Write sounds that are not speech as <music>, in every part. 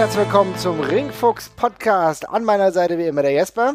herzlich willkommen zum Ringfuchs Podcast. An meiner Seite wie immer der Jesper.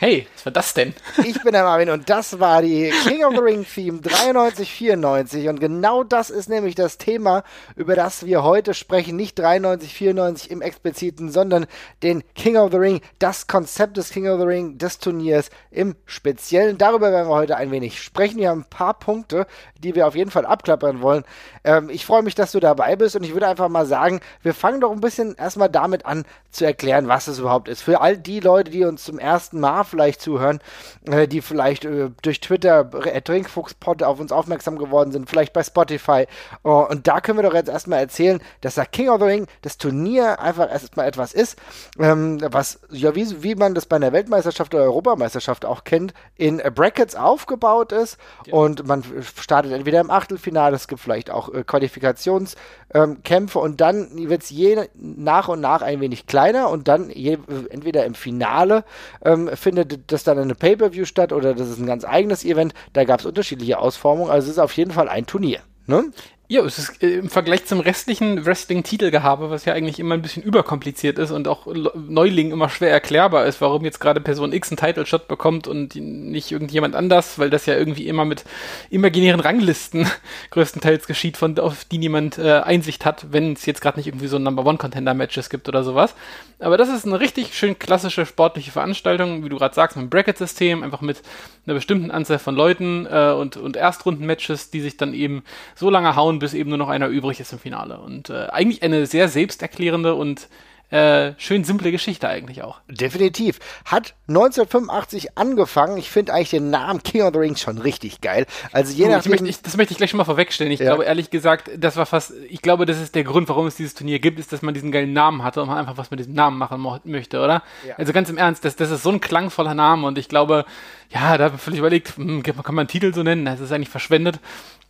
Hey, was war das denn? Ich bin der Marvin und das war die King of the Ring Theme 9394 und genau das ist nämlich das Thema, über das wir heute sprechen. Nicht 9394 im expliziten, sondern den King of the Ring, das Konzept des King of the Ring, des Turniers im Speziellen. Darüber werden wir heute ein wenig sprechen. Wir haben ein paar Punkte, die wir auf jeden Fall abklappern wollen. Ähm, ich freue mich, dass du dabei bist und ich würde einfach mal sagen, wir fangen doch ein bisschen erstmal damit an zu erklären, was es überhaupt ist. Für all die Leute, die uns zum ersten Mal vielleicht zuhören, äh, die vielleicht äh, durch Twitter äh, Trinkfuchspod auf uns aufmerksam geworden sind, vielleicht bei Spotify. Oh, und da können wir doch jetzt erstmal erzählen, dass der King of the Ring, das Turnier einfach erstmal etwas ist, ähm, was, ja, wie, wie man das bei einer Weltmeisterschaft oder Europameisterschaft auch kennt, in Brackets aufgebaut ist ja. und man startet entweder im Achtelfinale, es gibt vielleicht auch Qualifikationskämpfe ähm, und dann wird es je nach und nach ein wenig kleiner und dann je, entweder im Finale ähm, findet findet das dann eine Pay-Per-View statt oder das ist ein ganz eigenes Event? Da gab es unterschiedliche Ausformungen. Also es ist auf jeden Fall ein Turnier. Ne? Ja, es ist äh, im Vergleich zum restlichen Wrestling-Titelgehabe, was ja eigentlich immer ein bisschen überkompliziert ist und auch Neulingen immer schwer erklärbar ist, warum jetzt gerade Person X einen Title-Shot bekommt und nicht irgendjemand anders, weil das ja irgendwie immer mit imaginären Ranglisten <laughs> größtenteils geschieht, von auf die niemand äh, Einsicht hat, wenn es jetzt gerade nicht irgendwie so Number-One-Contender-Matches gibt oder sowas. Aber das ist eine richtig schön klassische sportliche Veranstaltung, wie du gerade sagst, mit einem Bracket-System, einfach mit einer bestimmten Anzahl von Leuten äh, und, und Erstrunden-Matches, die sich dann eben so lange hauen, bis eben nur noch einer übrig ist im Finale. Und äh, eigentlich eine sehr selbsterklärende und äh, schön simple Geschichte eigentlich auch. Definitiv. Hat 1985 angefangen. Ich finde eigentlich den Namen King of the Rings schon richtig geil. Also je nachdem. Möchte, ich, das möchte ich gleich schon mal vorwegstellen. Ich ja. glaube ehrlich gesagt, das war fast, ich glaube, das ist der Grund, warum es dieses Turnier gibt, ist, dass man diesen geilen Namen hatte und man einfach was mit diesem Namen machen möchte, oder? Ja. Also ganz im Ernst, das, das ist so ein klangvoller Name und ich glaube, ja, da habe ich völlig überlegt, hm, kann man einen Titel so nennen? Das ist eigentlich verschwendet.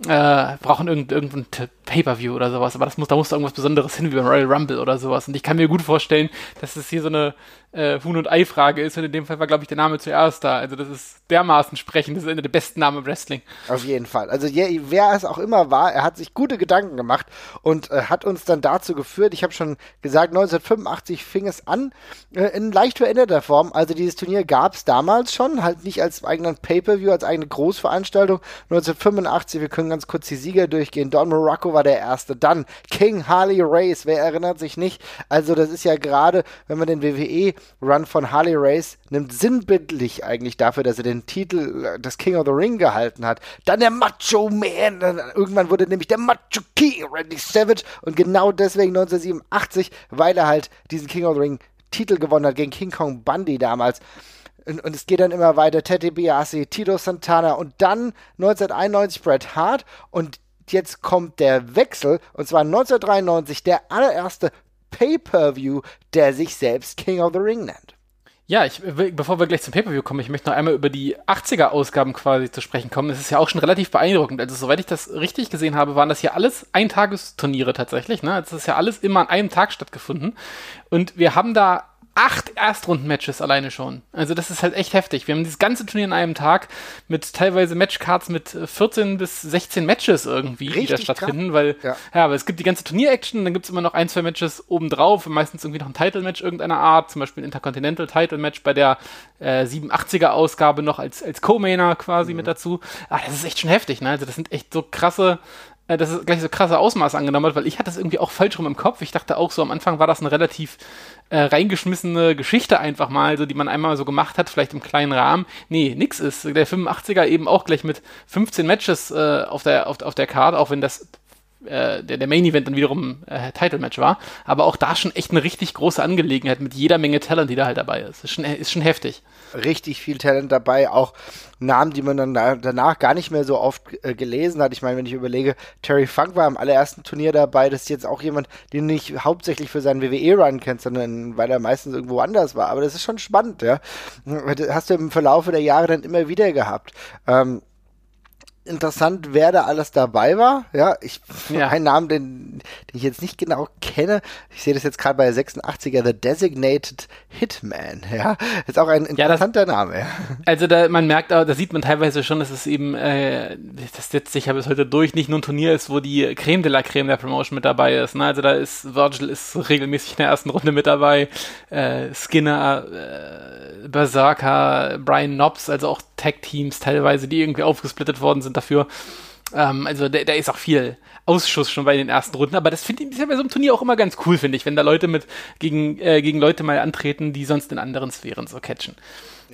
Äh, brauchen irgend, irgendein Pay-Per-View oder sowas, aber das muss, da muss da irgendwas Besonderes hin, wie beim Royal Rumble oder sowas. Und ich kann mir gut vorstellen, dass es hier so eine äh, Huhn- und Ei-Frage ist. Und in dem Fall war, glaube ich, der Name zuerst da. Also das ist dermaßen sprechend. Das ist einer der besten Namen im Wrestling. Auf jeden Fall. Also je, wer es auch immer war, er hat sich gute Gedanken gemacht und äh, hat uns dann dazu geführt. Ich habe schon gesagt, 1985 fing es an, äh, in leicht veränderter Form. Also dieses Turnier gab es damals schon, halt nicht als eigenen Pay-Per-View, als eigene Großveranstaltung. 1985, wir können ganz kurz die Sieger durchgehen. Don Morocco war der Erste. Dann King Harley Race, wer erinnert sich nicht? Also das ist ja gerade, wenn man den WWE Run von Harley Race nimmt sinnbildlich eigentlich dafür, dass er den Titel äh, des King of the Ring gehalten hat. Dann der Macho Man, irgendwann wurde nämlich der Macho King Randy Savage und genau deswegen 1987, weil er halt diesen King of the Ring Titel gewonnen hat gegen King Kong Bundy damals. Und, und, es geht dann immer weiter. Teddy Biasi, Tito Santana und dann 1991 Bret Hart und jetzt kommt der Wechsel und zwar 1993 der allererste Pay-per-View, der sich selbst King of the Ring nennt. Ja, ich, bevor wir gleich zum Pay-Per-View kommen, ich möchte noch einmal über die 80er-Ausgaben quasi zu sprechen kommen. Das ist ja auch schon relativ beeindruckend. Also, soweit ich das richtig gesehen habe, waren das hier alles Eintagesturniere tatsächlich. Ne? Das ist ja alles immer an einem Tag stattgefunden. Und wir haben da acht Erstrunden-Matches alleine schon. Also das ist halt echt heftig. Wir haben dieses ganze Turnier in einem Tag mit teilweise Matchcards mit 14 bis 16 Matches irgendwie, Richtig die da stattfinden, weil ja. ja, aber es gibt die ganze Turnier-Action, dann gibt es immer noch ein, zwei Matches obendrauf, meistens irgendwie noch ein Title-Match irgendeiner Art, zum Beispiel ein Intercontinental-Title-Match bei der äh, 87er-Ausgabe noch als, als Co-Mainer quasi mhm. mit dazu. Ah, das ist echt schon heftig, ne? Also das sind echt so krasse äh, dass es gleich so krasse Ausmaß angenommen hat, weil ich hatte das irgendwie auch falsch rum im Kopf. Ich dachte auch so, am Anfang war das eine relativ äh, reingeschmissene Geschichte einfach mal, so die man einmal so gemacht hat, vielleicht im kleinen Rahmen. Nee, nix ist. Der 85er eben auch gleich mit 15 Matches äh, auf der auf, auf der Card, auch wenn das äh, der, der Main Event dann wiederum äh, Title Match war. Aber auch da schon echt eine richtig große Angelegenheit mit jeder Menge Talent, die da halt dabei ist. Ist schon, ist schon heftig. Richtig viel Talent dabei, auch Namen, die man dann danach gar nicht mehr so oft äh, gelesen hat. Ich meine, wenn ich überlege, Terry Funk war am allerersten Turnier dabei, das ist jetzt auch jemand, den du nicht hauptsächlich für seinen WWE-Run kennst, sondern weil er meistens irgendwo anders war. Aber das ist schon spannend, ja. Das hast du im Verlauf der Jahre dann immer wieder gehabt. Ähm, interessant, wer da alles dabei war. Ja, ich ja. einen Namen, den, den ich jetzt nicht genau kenne. Ich sehe das jetzt gerade bei der 86er, The Designated Hitman. Ja, ist auch ein interessanter ja, das, Name. Ja. Also da man merkt, da sieht man teilweise schon, dass es eben äh, das setzt sich ja bis heute durch, nicht nur ein Turnier ist, wo die Creme de la Creme der Promotion mit dabei ist. Ne? Also da ist Virgil ist regelmäßig in der ersten Runde mit dabei, äh, Skinner, äh, Berserker, Brian Knobs, also auch Tag Teams teilweise, die irgendwie aufgesplittet worden sind dafür. Ähm, also da, da ist auch viel Ausschuss schon bei den ersten Runden, aber das finde ich ja bei so einem Turnier auch immer ganz cool, finde ich, wenn da Leute mit gegen, äh, gegen Leute mal antreten, die sonst in anderen Sphären so catchen.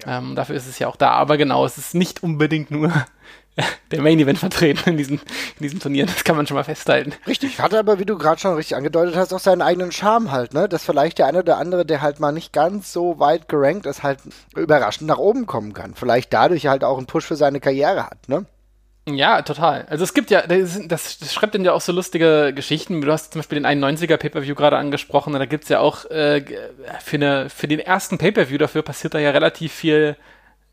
Ja. Ähm, dafür ist es ja auch da, aber genau, es ist nicht unbedingt nur <laughs> der Main Event vertreten in diesem, in diesem Turnier, das kann man schon mal festhalten. Richtig, hat aber, wie du gerade schon richtig angedeutet hast, auch seinen eigenen Charme halt, ne? Dass vielleicht der eine oder andere, der halt mal nicht ganz so weit gerankt ist, halt überraschend nach oben kommen kann. Vielleicht dadurch halt auch einen Push für seine Karriere hat, ne? Ja, total. Also es gibt ja, das, das, schreibt dann ja auch so lustige Geschichten. Du hast zum Beispiel den 91er Pay-Per-View gerade angesprochen und da gibt's ja auch äh, für, eine, für den ersten Pay-Per-View dafür passiert da ja relativ viel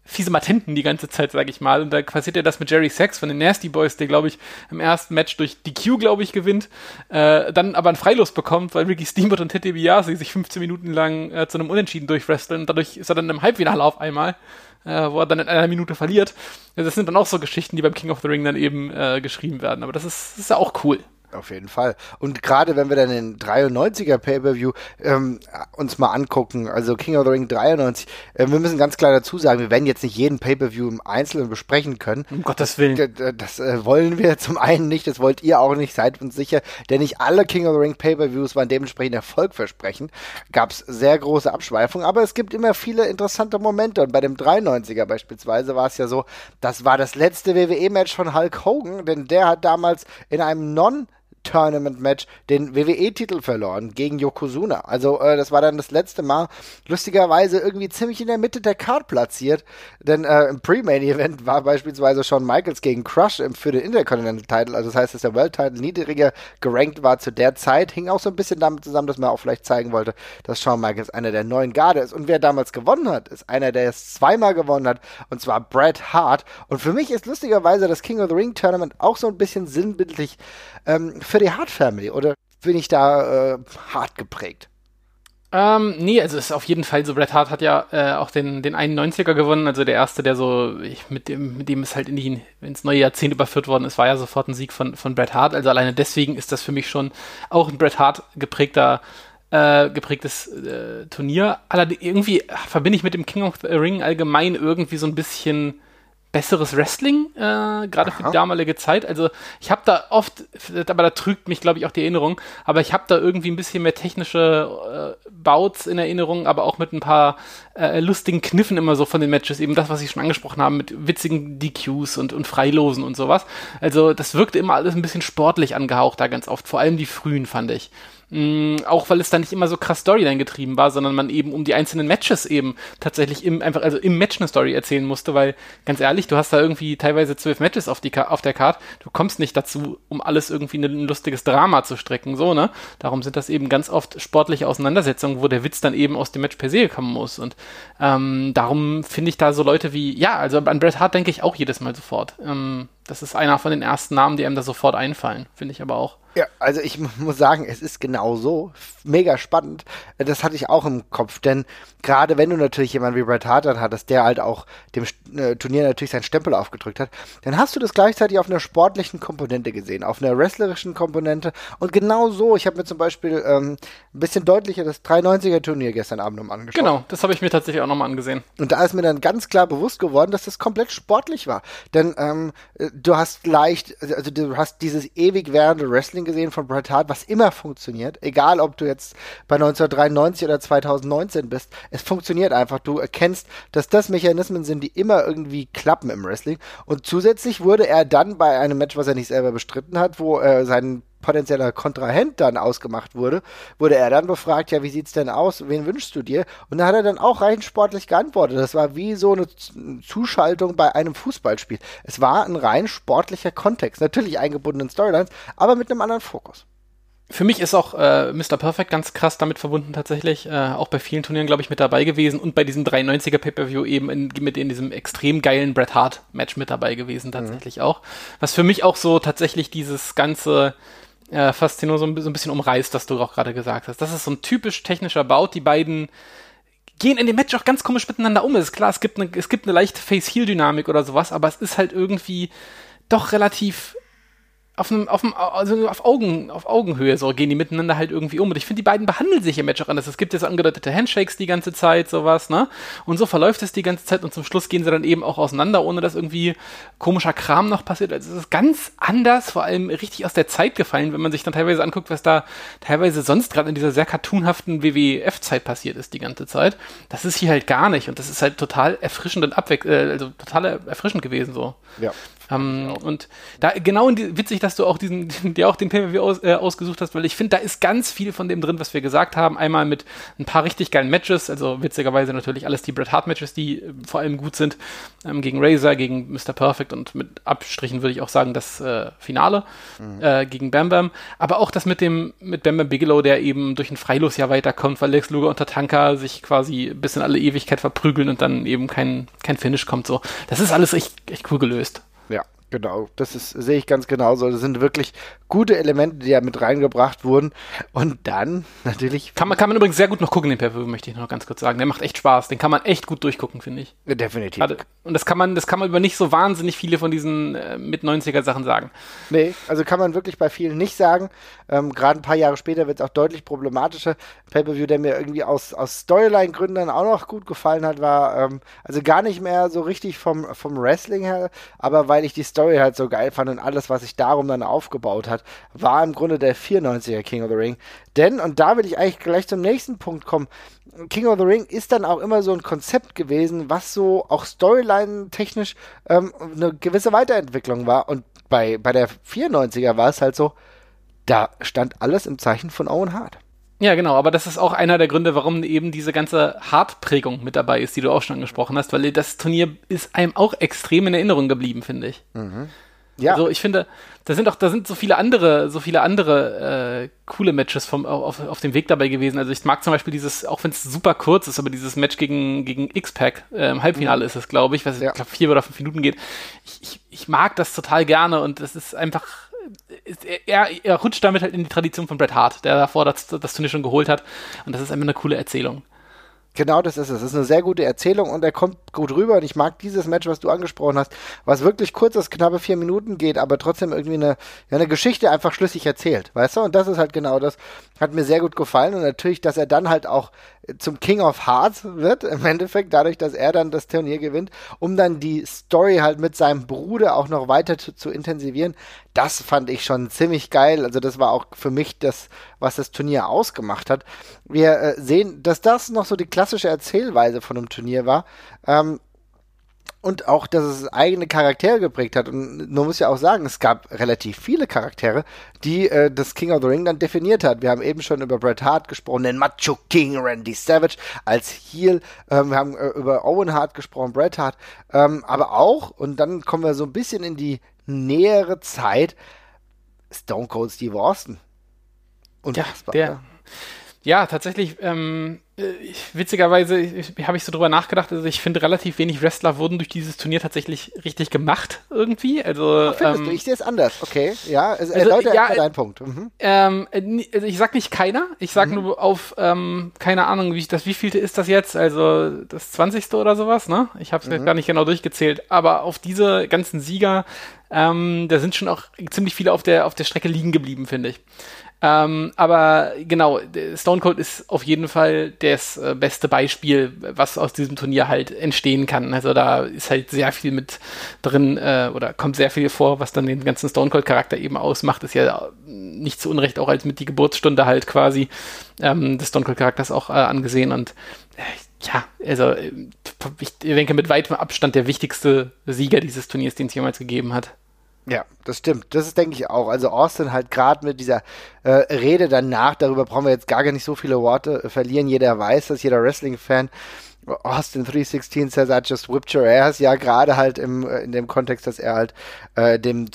fiese Matenten die ganze Zeit, sag ich mal. Und da passiert ja das mit Jerry Sachs von den Nasty Boys, der, glaube ich, im ersten Match durch DQ, glaube ich, gewinnt, äh, dann aber ein Freilos bekommt, weil Ricky Steamboat und Ted DiBiase sich 15 Minuten lang äh, zu einem Unentschieden durchwresteln. Dadurch ist er dann im Halbfinale auf einmal, äh, wo er dann in einer Minute verliert. Das sind dann auch so Geschichten, die beim King of the Ring dann eben äh, geschrieben werden. Aber das ist, das ist ja auch cool. Auf jeden Fall. Und gerade wenn wir dann den 93er Pay-Per-View ähm, uns mal angucken, also King of the Ring 93, äh, wir müssen ganz klar dazu sagen, wir werden jetzt nicht jeden Pay-Per-View im Einzelnen besprechen können. Um Gottes Willen. Das, das äh, wollen wir zum einen nicht, das wollt ihr auch nicht, seid uns sicher, denn nicht alle King of the Ring Pay-Per-Views waren dementsprechend erfolgversprechend. Gab es sehr große Abschweifungen, aber es gibt immer viele interessante Momente und bei dem 93er beispielsweise war es ja so, das war das letzte WWE-Match von Hulk Hogan, denn der hat damals in einem Non- Tournament-Match den WWE-Titel verloren gegen Yokozuna. Also äh, das war dann das letzte Mal. Lustigerweise irgendwie ziemlich in der Mitte der Card platziert, denn äh, im Pre-Main-Event war beispielsweise Shawn Michaels gegen Crush für den Intercontinental-Title. Also das heißt, dass der World-Title niedriger gerankt war zu der Zeit. Hing auch so ein bisschen damit zusammen, dass man auch vielleicht zeigen wollte, dass Shawn Michaels einer der neuen Garde ist. Und wer damals gewonnen hat, ist einer, der es zweimal gewonnen hat, und zwar Bret Hart. Und für mich ist lustigerweise das King of the Ring Tournament auch so ein bisschen sinnbildlich ähm, für die Hart Family oder bin ich da äh, hart geprägt? Ähm, nee, also ist auf jeden Fall so. Bret Hart hat ja äh, auch den, den 91er gewonnen, also der erste, der so, ich, mit dem, mit dem es halt in die, ins neue Jahrzehnt überführt worden ist, war ja sofort ein Sieg von, von Bret Hart. Also alleine deswegen ist das für mich schon auch ein Bret Hart geprägter, äh, geprägtes äh, Turnier. Allerdings irgendwie verbinde ich mit dem King of the Ring allgemein irgendwie so ein bisschen besseres Wrestling, äh, gerade für die damalige Zeit. Also ich habe da oft, aber da trügt mich, glaube ich, auch die Erinnerung, aber ich habe da irgendwie ein bisschen mehr technische äh, Bouts in Erinnerung, aber auch mit ein paar äh, lustigen Kniffen immer so von den Matches, eben das, was ich schon angesprochen habe, mit witzigen DQs und, und Freilosen und sowas. Also das wirkte immer alles ein bisschen sportlich angehaucht da ganz oft, vor allem die frühen, fand ich. Mm, auch weil es da nicht immer so krass Storyline getrieben war, sondern man eben um die einzelnen Matches eben tatsächlich im, einfach, also im Match eine Story erzählen musste, weil, ganz ehrlich, du hast da irgendwie teilweise zwölf Matches auf, die, auf der Card, du kommst nicht dazu, um alles irgendwie ein lustiges Drama zu strecken, so, ne? Darum sind das eben ganz oft sportliche Auseinandersetzungen, wo der Witz dann eben aus dem Match per se kommen muss und ähm, darum finde ich da so Leute wie, ja, also an Bret Hart denke ich auch jedes Mal sofort. Ähm, das ist einer von den ersten Namen, die einem da sofort einfallen, finde ich aber auch. Ja, also ich muss sagen, es ist genau so. Mega spannend. Das hatte ich auch im Kopf, denn gerade wenn du natürlich jemanden wie Bret Hart dann hattest, der halt auch dem äh, Turnier natürlich seinen Stempel aufgedrückt hat, dann hast du das gleichzeitig auf einer sportlichen Komponente gesehen, auf einer wrestlerischen Komponente. Und genau so, ich habe mir zum Beispiel ähm, ein bisschen deutlicher das 390er Turnier gestern Abend nochmal angeschaut. Genau, das habe ich mir tatsächlich auch nochmal angesehen. Und da ist mir dann ganz klar bewusst geworden, dass das komplett sportlich war. Denn ähm, du hast leicht, also du hast dieses ewig währende Wrestling gesehen von Bret Hart, was immer funktioniert, egal ob du jetzt bei 1993 oder 2019 bist, es funktioniert einfach. Du erkennst, dass das Mechanismen sind, die immer irgendwie klappen im Wrestling. Und zusätzlich wurde er dann bei einem Match, was er nicht selber bestritten hat, wo er seinen potenzieller Kontrahent dann ausgemacht wurde, wurde er dann befragt, ja, wie sieht's denn aus? Wen wünschst du dir? Und da hat er dann auch rein sportlich geantwortet. Das war wie so eine Zuschaltung bei einem Fußballspiel. Es war ein rein sportlicher Kontext. Natürlich eingebunden in Storylines, aber mit einem anderen Fokus. Für mich ist auch äh, Mr. Perfect ganz krass damit verbunden tatsächlich. Äh, auch bei vielen Turnieren, glaube ich, mit dabei gewesen und bei diesem 93er Pay-Per-View eben in, mit in diesem extrem geilen Bret Hart-Match mit dabei gewesen, tatsächlich mhm. auch. Was für mich auch so tatsächlich dieses ganze äh, Faszination so, ein, so ein bisschen umreißt, was du auch gerade gesagt hast. Das ist so ein typisch technischer Bout. Die beiden gehen in dem Match auch ganz komisch miteinander um. Es ist klar, es gibt eine, es gibt eine leichte Face-Heel-Dynamik oder sowas, aber es ist halt irgendwie doch relativ auf einem, auf einem, also auf Augen, auf Augenhöhe so gehen die miteinander halt irgendwie um. Und ich finde, die beiden behandeln sich im Match auch anders. Es gibt so angedeutete Handshakes die ganze Zeit, sowas, ne? Und so verläuft es die ganze Zeit und zum Schluss gehen sie dann eben auch auseinander, ohne dass irgendwie komischer Kram noch passiert. Also es ist ganz anders, vor allem richtig aus der Zeit gefallen, wenn man sich dann teilweise anguckt, was da teilweise sonst gerade in dieser sehr cartoonhaften WWF-Zeit passiert ist die ganze Zeit. Das ist hier halt gar nicht und das ist halt total erfrischend und abwech äh, also total erfrischend gewesen so. Ja. Ähm, und da genau die, witzig, dass du auch diesen, <laughs> dir auch den PPV aus, äh, ausgesucht hast, weil ich finde, da ist ganz viel von dem drin, was wir gesagt haben. Einmal mit ein paar richtig geilen Matches, also witzigerweise natürlich alles die Bret Hart Matches, die äh, vor allem gut sind, ähm, gegen Razor, gegen Mr. Perfect und mit Abstrichen würde ich auch sagen das äh, Finale mhm. äh, gegen Bam Bam. Aber auch das mit dem mit Bam Bam Bigelow, der eben durch ein Freilos ja weiterkommt, weil Lex Luger und Tatanka sich quasi bis in alle Ewigkeit verprügeln und dann eben kein, kein Finish kommt. So, das ist alles echt, echt cool gelöst. Ja, Genau, das ist, sehe ich ganz genauso. Das sind wirklich gute Elemente, die ja mit reingebracht wurden. Und dann natürlich. Kann man, kann man übrigens sehr gut noch gucken, den Pervue, möchte ich noch ganz kurz sagen. Der macht echt Spaß. Den kann man echt gut durchgucken, finde ich. Ja, definitiv. Also, und das kann man, das kann man über nicht so wahnsinnig viele von diesen äh, mit 90er Sachen sagen. Nee, also kann man wirklich bei vielen nicht sagen. Ähm, Gerade ein paar Jahre später wird es auch deutlich problematischer. Pay-Per-View, der mir irgendwie aus, aus Storyline-Gründen auch noch gut gefallen hat, war ähm, also gar nicht mehr so richtig vom, vom Wrestling her, aber weil ich die Story Story halt so geil fand und alles, was sich darum dann aufgebaut hat, war im Grunde der 94er King of the Ring. Denn, und da will ich eigentlich gleich zum nächsten Punkt kommen, King of the Ring ist dann auch immer so ein Konzept gewesen, was so auch Storyline-technisch ähm, eine gewisse Weiterentwicklung war. Und bei, bei der 94er war es halt so, da stand alles im Zeichen von Owen Hart. Ja, genau, aber das ist auch einer der Gründe, warum eben diese ganze Hartprägung mit dabei ist, die du auch schon angesprochen hast, weil das Turnier ist einem auch extrem in Erinnerung geblieben, finde ich. Mhm. Ja. Also ich finde, da sind auch, da sind so viele andere, so viele andere äh, coole Matches vom, auf, auf dem Weg dabei gewesen. Also ich mag zum Beispiel dieses, auch wenn es super kurz ist, aber dieses Match gegen, gegen X-Pac, äh, im Halbfinale mhm. ist es, glaube ich, was ja. ich glaube vier oder fünf Minuten geht. Ich, ich, ich mag das total gerne und es ist einfach er, er rutscht damit halt in die Tradition von Bret Hart, der davor das, das Turnier schon geholt hat. Und das ist einfach eine coole Erzählung. Genau, das ist es. Das ist eine sehr gute Erzählung und er kommt gut rüber. Und ich mag dieses Match, was du angesprochen hast, was wirklich kurz ist, knappe vier Minuten geht, aber trotzdem irgendwie eine, eine Geschichte einfach schlüssig erzählt. Weißt du? Und das ist halt genau das. Hat mir sehr gut gefallen. Und natürlich, dass er dann halt auch zum King of Hearts wird, im Endeffekt, dadurch, dass er dann das Turnier gewinnt, um dann die Story halt mit seinem Bruder auch noch weiter zu, zu intensivieren. Das fand ich schon ziemlich geil. Also das war auch für mich das, was das Turnier ausgemacht hat. Wir äh, sehen, dass das noch so die klassische Erzählweise von einem Turnier war. Ähm, und auch, dass es eigene Charaktere geprägt hat. Und man muss ja auch sagen, es gab relativ viele Charaktere, die äh, das King of the Ring dann definiert hat. Wir haben eben schon über Bret Hart gesprochen, den Macho King Randy Savage als Heel. Ähm, wir haben äh, über Owen Hart gesprochen, Bret Hart. Ähm, aber auch, und dann kommen wir so ein bisschen in die nähere Zeit, Stone Cold Steve Austin. Und ja, der, ja, tatsächlich, ähm, äh, witzigerweise habe ich so drüber nachgedacht, also ich finde relativ wenig Wrestler wurden durch dieses Turnier tatsächlich richtig gemacht irgendwie. Also Ach, findest ähm, du? Ich sehe es anders. Okay, ja, also, also Leute, ja, deinen Punkt. Mhm. Ähm, äh, also ich sag nicht keiner, ich sag mhm. nur auf ähm, keine Ahnung, wie das wievielte ist das jetzt? Also das 20. oder sowas, ne? Ich habe es mhm. gar nicht genau durchgezählt, aber auf diese ganzen Sieger, ähm, da sind schon auch ziemlich viele auf der auf der Strecke liegen geblieben, finde ich. Ähm, aber genau, Stone Cold ist auf jeden Fall das äh, beste Beispiel, was aus diesem Turnier halt entstehen kann. Also da ist halt sehr viel mit drin äh, oder kommt sehr viel vor, was dann den ganzen Stone Cold Charakter eben ausmacht. Ist ja nicht zu Unrecht auch als mit die Geburtsstunde halt quasi ähm, des Stone Cold Charakters auch äh, angesehen und äh, ja, also ich denke mit weitem Abstand der wichtigste Sieger dieses Turniers, den es jemals gegeben hat. Ja, das stimmt. Das ist, denke ich, auch. Also Austin halt gerade mit dieser äh, Rede danach, darüber brauchen wir jetzt gar nicht so viele Worte äh, verlieren. Jeder weiß das, jeder Wrestling-Fan. Austin 316 says I just whipped your ass. Ja, gerade halt im, äh, in dem Kontext, dass er halt äh, dem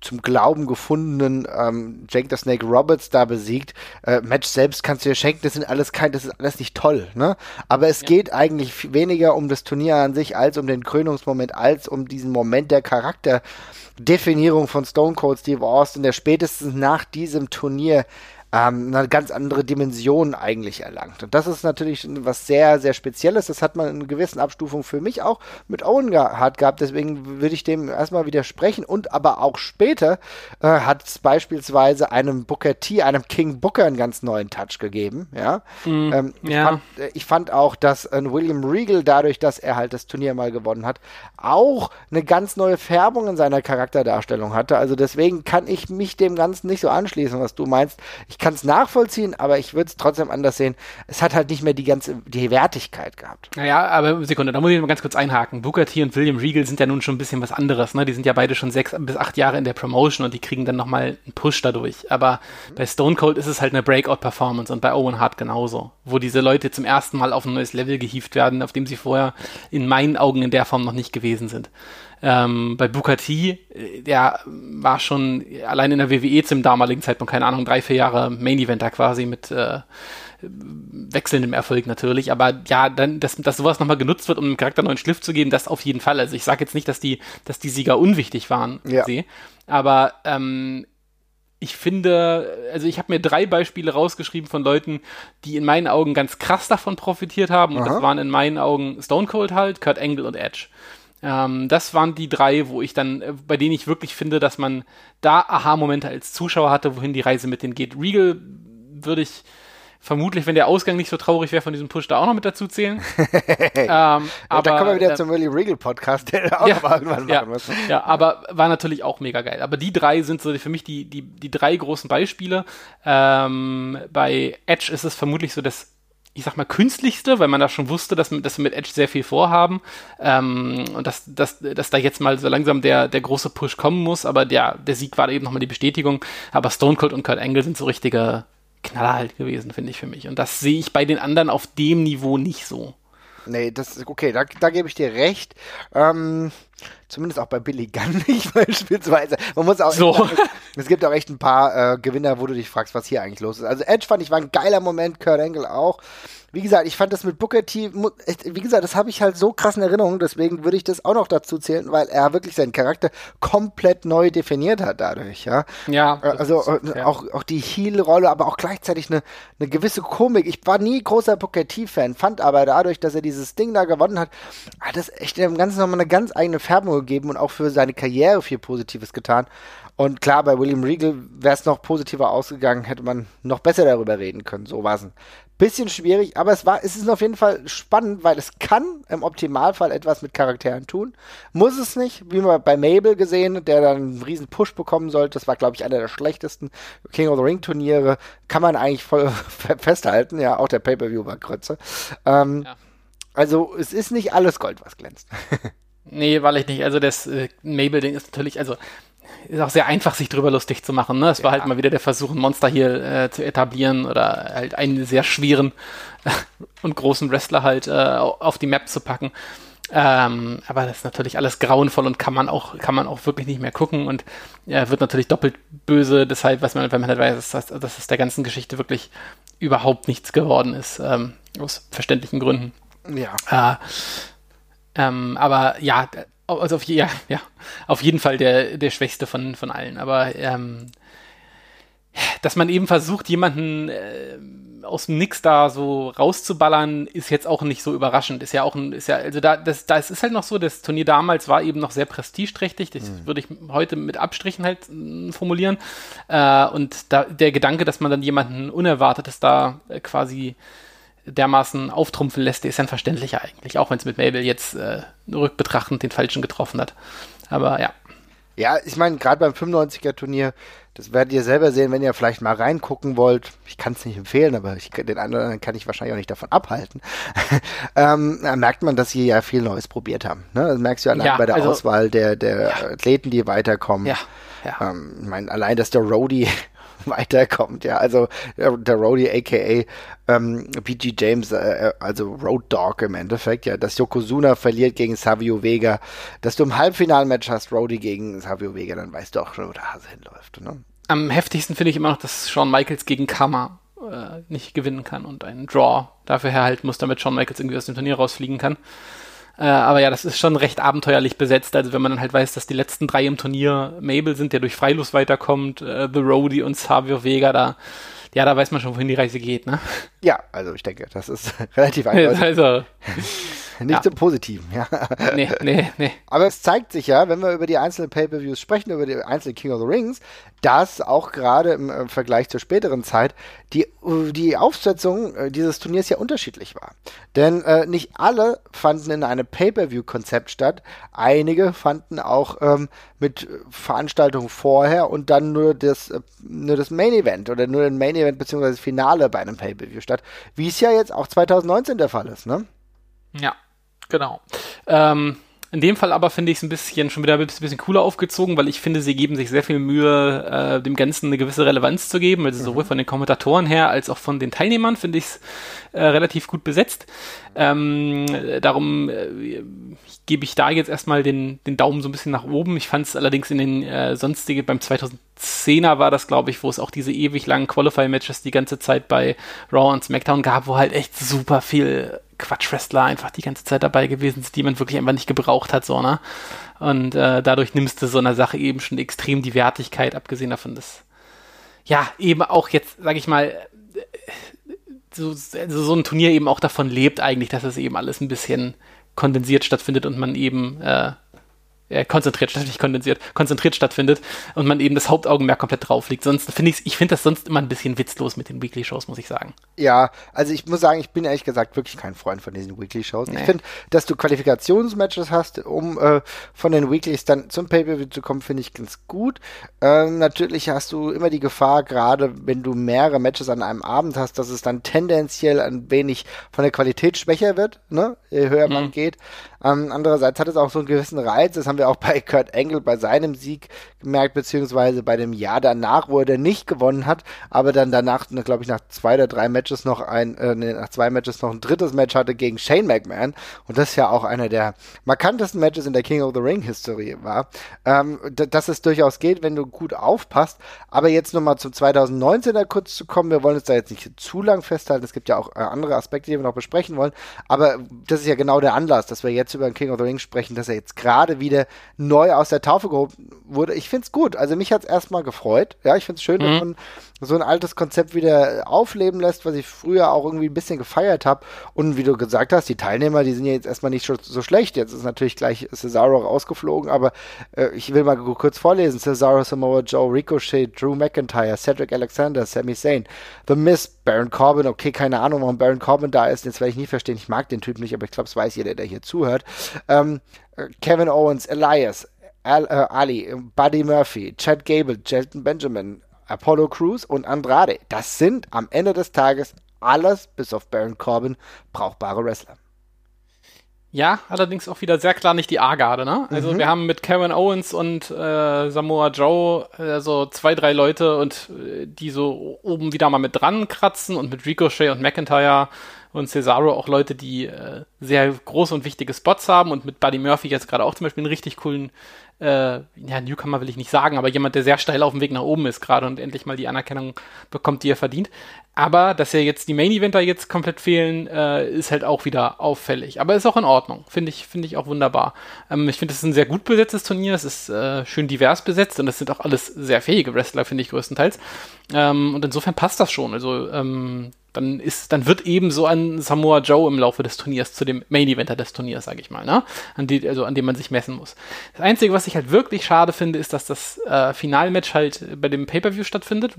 zum Glauben gefundenen ähm, Jake the Snake Roberts da besiegt. Äh, Match selbst kannst du dir schenken, das sind alles kein, das ist alles nicht toll, ne? Aber es ja. geht eigentlich weniger um das Turnier an sich als um den Krönungsmoment, als um diesen Moment der Charakterdefinierung von Stone Cold Steve Austin, der spätestens nach diesem Turnier ähm, eine ganz andere Dimension eigentlich erlangt. Und das ist natürlich was sehr, sehr Spezielles. Das hat man in gewissen Abstufungen für mich auch mit Owen gehabt gehabt. Deswegen würde ich dem erstmal widersprechen. Und aber auch später äh, hat es beispielsweise einem Booker T, einem King Booker einen ganz neuen Touch gegeben. Ja. Mm, ähm, ich, ja. Fand, äh, ich, Fand, auch, dass äh, William Regal dadurch, dass er halt das Turnier mal gewonnen hat, auch eine ganz neue Färbung in seiner Charakterdarstellung hatte. Also deswegen kann ich mich dem Ganzen nicht so anschließen, was du meinst. Ich kann es nachvollziehen, aber ich würde es trotzdem anders sehen. Es hat halt nicht mehr die ganze die Wertigkeit gehabt. Naja, aber Sekunde, da muss ich mal ganz kurz einhaken. Booker T und William Regal sind ja nun schon ein bisschen was anderes. Ne? Die sind ja beide schon sechs bis acht Jahre in der Promotion und die kriegen dann nochmal einen Push dadurch. Aber mhm. bei Stone Cold ist es halt eine Breakout-Performance und bei Owen Hart genauso, wo diese Leute zum ersten Mal auf ein neues Level gehievt werden, auf dem sie vorher in meinen Augen in der Form noch nicht gewesen sind. Ähm, bei Bukati, äh, der war schon allein in der WWE zum damaligen Zeitpunkt, keine Ahnung, drei, vier Jahre Main Eventer quasi mit äh, wechselndem Erfolg natürlich, aber ja, dann, dass, dass sowas nochmal genutzt wird, um dem Charakter neuen Schliff zu geben, das auf jeden Fall. Also ich sage jetzt nicht, dass die, dass die Sieger unwichtig waren, ja. sie, aber ähm, ich finde, also ich habe mir drei Beispiele rausgeschrieben von Leuten, die in meinen Augen ganz krass davon profitiert haben. Und Aha. das waren in meinen Augen Stone Cold halt, Kurt Angle und Edge. Ähm, das waren die drei, wo ich dann, äh, bei denen ich wirklich finde, dass man da Aha-Momente als Zuschauer hatte, wohin die Reise mit denen geht. Regal würde ich vermutlich, wenn der Ausgang nicht so traurig wäre, von diesem Push da auch noch mit dazu zählen. <laughs> ähm, ja, aber, da kommen wir wieder äh, zum Willie Regal Podcast, der auch ja, noch irgendwann ja, machen muss. Ja, aber war natürlich auch mega geil. Aber die drei sind so für mich die, die, die drei großen Beispiele. Ähm, bei Edge ist es vermutlich so das ich sag mal, künstlichste, weil man da schon wusste, dass, dass wir mit Edge sehr viel vorhaben ähm, und dass, dass, dass da jetzt mal so langsam der, der große Push kommen muss, aber der, der Sieg war eben nochmal die Bestätigung. Aber Stone Cold und Kurt Angle sind so richtige Knaller halt gewesen, finde ich für mich. Und das sehe ich bei den anderen auf dem Niveau nicht so. Nee, das ist okay, da, da gebe ich dir recht. Ähm, zumindest auch bei Billy Gunn <laughs> nicht beispielsweise. Man muss auch so. sagen, es gibt auch echt ein paar äh, Gewinner, wo du dich fragst, was hier eigentlich los ist. Also Edge fand ich war ein geiler Moment, Kurt Angle auch wie gesagt, ich fand das mit Booker T, wie gesagt, das habe ich halt so krass in Erinnerung, deswegen würde ich das auch noch dazu zählen, weil er wirklich seinen Charakter komplett neu definiert hat dadurch, ja. Ja. Äh, also ja. auch, auch die Heel-Rolle, aber auch gleichzeitig eine, eine gewisse Komik. Ich war nie großer Booker T-Fan, fand aber dadurch, dass er dieses Ding da gewonnen hat, hat das echt dem Ganzen nochmal eine ganz eigene Färbung gegeben und auch für seine Karriere viel Positives getan. Und klar, bei William Regal wäre es noch positiver ausgegangen, hätte man noch besser darüber reden können. So war es ein bisschen schwierig, aber es war, es ist auf jeden Fall spannend, weil es kann im Optimalfall etwas mit Charakteren tun. Muss es nicht, wie man bei Mabel gesehen, der dann einen riesen Push bekommen sollte. Das war, glaube ich, einer der schlechtesten King of the Ring Turniere. Kann man eigentlich voll <laughs> festhalten. Ja, auch der Pay-Per-View war Krötze. Ähm, ja. Also, es ist nicht alles Gold, was glänzt. <laughs> nee, weil ich nicht. Also, das äh, Mabel-Ding ist natürlich, also, ist auch sehr einfach, sich drüber lustig zu machen. Ne? Es ja. war halt mal wieder der Versuch, ein Monster hier äh, zu etablieren oder halt einen sehr schweren äh, <laughs> und großen Wrestler halt äh, auf die Map zu packen. Ähm, aber das ist natürlich alles grauenvoll und kann man auch, kann man auch wirklich nicht mehr gucken und ja, wird natürlich doppelt böse, deshalb, was man, wenn man halt weiß, dass, dass es der ganzen Geschichte wirklich überhaupt nichts geworden ist, ähm, aus verständlichen Gründen. Ja. Äh, ähm, aber ja, also auf, ja, ja, auf jeden Fall der, der schwächste von, von allen. Aber ähm, dass man eben versucht, jemanden äh, aus dem Nix da so rauszuballern, ist jetzt auch nicht so überraschend. Ist ja auch ein, ist ja, also da, das, das ist halt noch so, das Turnier damals war eben noch sehr prestigeträchtig. Das mhm. würde ich heute mit Abstrichen halt äh, formulieren. Äh, und da, der Gedanke, dass man dann jemanden Unerwartetes da äh, quasi dermaßen auftrumpfen lässt, der ist dann verständlicher eigentlich, auch wenn es mit Mabel jetzt äh, rückbetrachtend den Falschen getroffen hat. Aber ja. Ja, ich meine, gerade beim 95er Turnier, Das werdet ihr selber sehen, wenn ihr vielleicht mal reingucken wollt. Ich kann es nicht empfehlen, aber ich, den anderen kann ich wahrscheinlich auch nicht davon abhalten. <laughs> ähm, da merkt man, dass sie ja viel Neues probiert haben. Ne? Das merkst du allein ja, bei der also, Auswahl der, der ja. Athleten, die weiterkommen. Ja. ja. Ähm, ich meine, allein, dass der Roadie <laughs> weiterkommt, ja. Also der Roadie aka ähm, BG James, äh, also Road Dog im Endeffekt, ja, dass Yokozuna verliert gegen Savio Vega, dass du im Halbfinalmatch hast Roadie gegen Savio Vega, dann weißt du auch schon, wo der Hase hinläuft. Ne? Am heftigsten finde ich immer noch, dass Shawn Michaels gegen Kama äh, nicht gewinnen kann und einen Draw dafür herhalten muss, damit Shawn Michaels irgendwie aus dem Turnier rausfliegen kann. Äh, aber ja, das ist schon recht abenteuerlich besetzt. Also wenn man dann halt weiß, dass die letzten drei im Turnier Mabel sind, der durch Freilos weiterkommt, äh, The Roadie und Savio Vega, da, ja, da weiß man schon, wohin die Reise geht, ne? Ja, also ich denke, das ist <laughs> relativ eindeutig. <laughs> also, <laughs> nicht ja. zum Positiven, ja. Nee, nee, nee. Aber es zeigt sich ja, wenn wir über die einzelnen Pay-Per-Views sprechen, über die einzelnen King of the Rings, dass auch gerade im äh, Vergleich zur späteren Zeit die, äh, die Aufsetzung äh, dieses Turniers ja unterschiedlich war. Denn äh, nicht alle fanden in einem Pay-Per-View-Konzept statt. Einige fanden auch ähm, mit Veranstaltungen vorher und dann nur das, nur das Main-Event oder nur ein Main-Event bzw. Finale bei einem Pay-Per-View statt. Wie es ja jetzt auch 2019 der Fall ist, ne? Ja, Genau. Ähm, in dem Fall aber finde ich es ein bisschen schon wieder ein bisschen cooler aufgezogen, weil ich finde, sie geben sich sehr viel Mühe, äh, dem Ganzen eine gewisse Relevanz zu geben. Also mhm. sowohl von den Kommentatoren her als auch von den Teilnehmern finde ich es äh, relativ gut besetzt. Ähm, darum äh, gebe ich da jetzt erstmal den, den Daumen so ein bisschen nach oben. Ich fand es allerdings in den äh, sonstigen, beim 2010er war das, glaube ich, wo es auch diese ewig langen Qualify-Matches die ganze Zeit bei Raw und SmackDown gab, wo halt echt super viel Quatschwrestler einfach die ganze Zeit dabei gewesen sind, die man wirklich einfach nicht gebraucht hat, so, ne? Und äh, dadurch nimmst du so einer Sache eben schon extrem die Wertigkeit, abgesehen davon, dass ja, eben auch jetzt, sag ich mal, so, also so ein Turnier eben auch davon lebt eigentlich, dass es eben alles ein bisschen kondensiert stattfindet und man eben äh, äh, konzentriert, nicht kondensiert, konzentriert stattfindet und man eben das Hauptaugenmerk komplett drauf liegt. Sonst finde ich, ich finde das sonst immer ein bisschen witzlos mit den Weekly-Shows, muss ich sagen. Ja, also ich muss sagen, ich bin ehrlich gesagt wirklich kein Freund von diesen Weekly-Shows. Nee. Ich finde, dass du Qualifikationsmatches hast, um äh, von den Weeklies dann zum Pay-Per-View zu kommen, finde ich ganz gut. Ähm, natürlich hast du immer die Gefahr, gerade wenn du mehrere Matches an einem Abend hast, dass es dann tendenziell ein wenig von der Qualität schwächer wird, ne? je höher mhm. man geht. Ähm, andererseits hat es auch so einen gewissen Reiz. Das haben wir auch <laughs> bei Kurt Angle bei seinem Sieg gemerkt, beziehungsweise bei dem Jahr danach, wo er dann nicht gewonnen hat, aber dann danach, ne, glaube ich, nach zwei oder drei Matches noch ein, äh, nach zwei Matches noch ein drittes Match hatte gegen Shane McMahon. Und das ja auch einer der markantesten Matches in der King of the Ring History war. Ähm, dass es durchaus geht, wenn du gut aufpasst. Aber jetzt nochmal zum 2019er kurz zu kommen. Wir wollen uns da jetzt nicht zu lang festhalten. Es gibt ja auch äh, andere Aspekte, die wir noch besprechen wollen. Aber das ist ja genau der Anlass, dass wir jetzt über den King of the Ring sprechen, dass er jetzt gerade wieder neu aus der Taufe gehoben wurde. Ich finde es gut. Also mich hat es erstmal gefreut. Ja, ich finde es schön, mhm. dass man so ein altes Konzept wieder aufleben lässt, was ich früher auch irgendwie ein bisschen gefeiert habe. Und wie du gesagt hast, die Teilnehmer, die sind ja jetzt erstmal nicht so schlecht. Jetzt ist natürlich gleich Cesaro rausgeflogen, aber äh, ich will mal kurz vorlesen. Cesaro, Samoa Joe, Ricochet, Drew McIntyre, Cedric Alexander, Sami Zayn, The Miz, Baron Corbin. Okay, keine Ahnung, warum Baron Corbin da ist. Jetzt werde ich nie verstehen. Ich mag den Typ nicht, aber ich glaube, es weiß jeder, der hier zuhört. Ähm, Kevin Owens, Elias, äh, Ali, Buddy Murphy, Chad Gable, Jelton Benjamin, Apollo Crews und Andrade. Das sind am Ende des Tages alles, bis auf Baron Corbin, brauchbare Wrestler. Ja, allerdings auch wieder sehr klar nicht die A-Garde, ne? Also mhm. wir haben mit Kevin Owens und äh, Samoa Joe äh, so zwei, drei Leute und äh, die so oben wieder mal mit dran kratzen und mit Ricochet und McIntyre und Cesaro auch Leute, die äh, sehr große und wichtige Spots haben und mit Buddy Murphy jetzt gerade auch zum Beispiel einen richtig coolen äh, ja, Newcomer will ich nicht sagen, aber jemand, der sehr steil auf dem Weg nach oben ist gerade und endlich mal die Anerkennung bekommt, die er verdient. Aber dass ja jetzt die Main Eventer jetzt komplett fehlen, äh, ist halt auch wieder auffällig. Aber ist auch in Ordnung. Finde ich, finde ich auch wunderbar. Ähm, ich finde, es ist ein sehr gut besetztes Turnier. Es ist äh, schön divers besetzt und es sind auch alles sehr fähige Wrestler, finde ich größtenteils. Ähm, und insofern passt das schon. Also, ähm, dann ist, dann wird eben so ein Samoa Joe im Laufe des Turniers zu dem Main Eventer des Turniers, sage ich mal, ne? An die, also an dem man sich messen muss. Das Einzige, was ich halt wirklich schade finde, ist, dass das äh, Finalmatch halt bei dem Pay-Per-View stattfindet,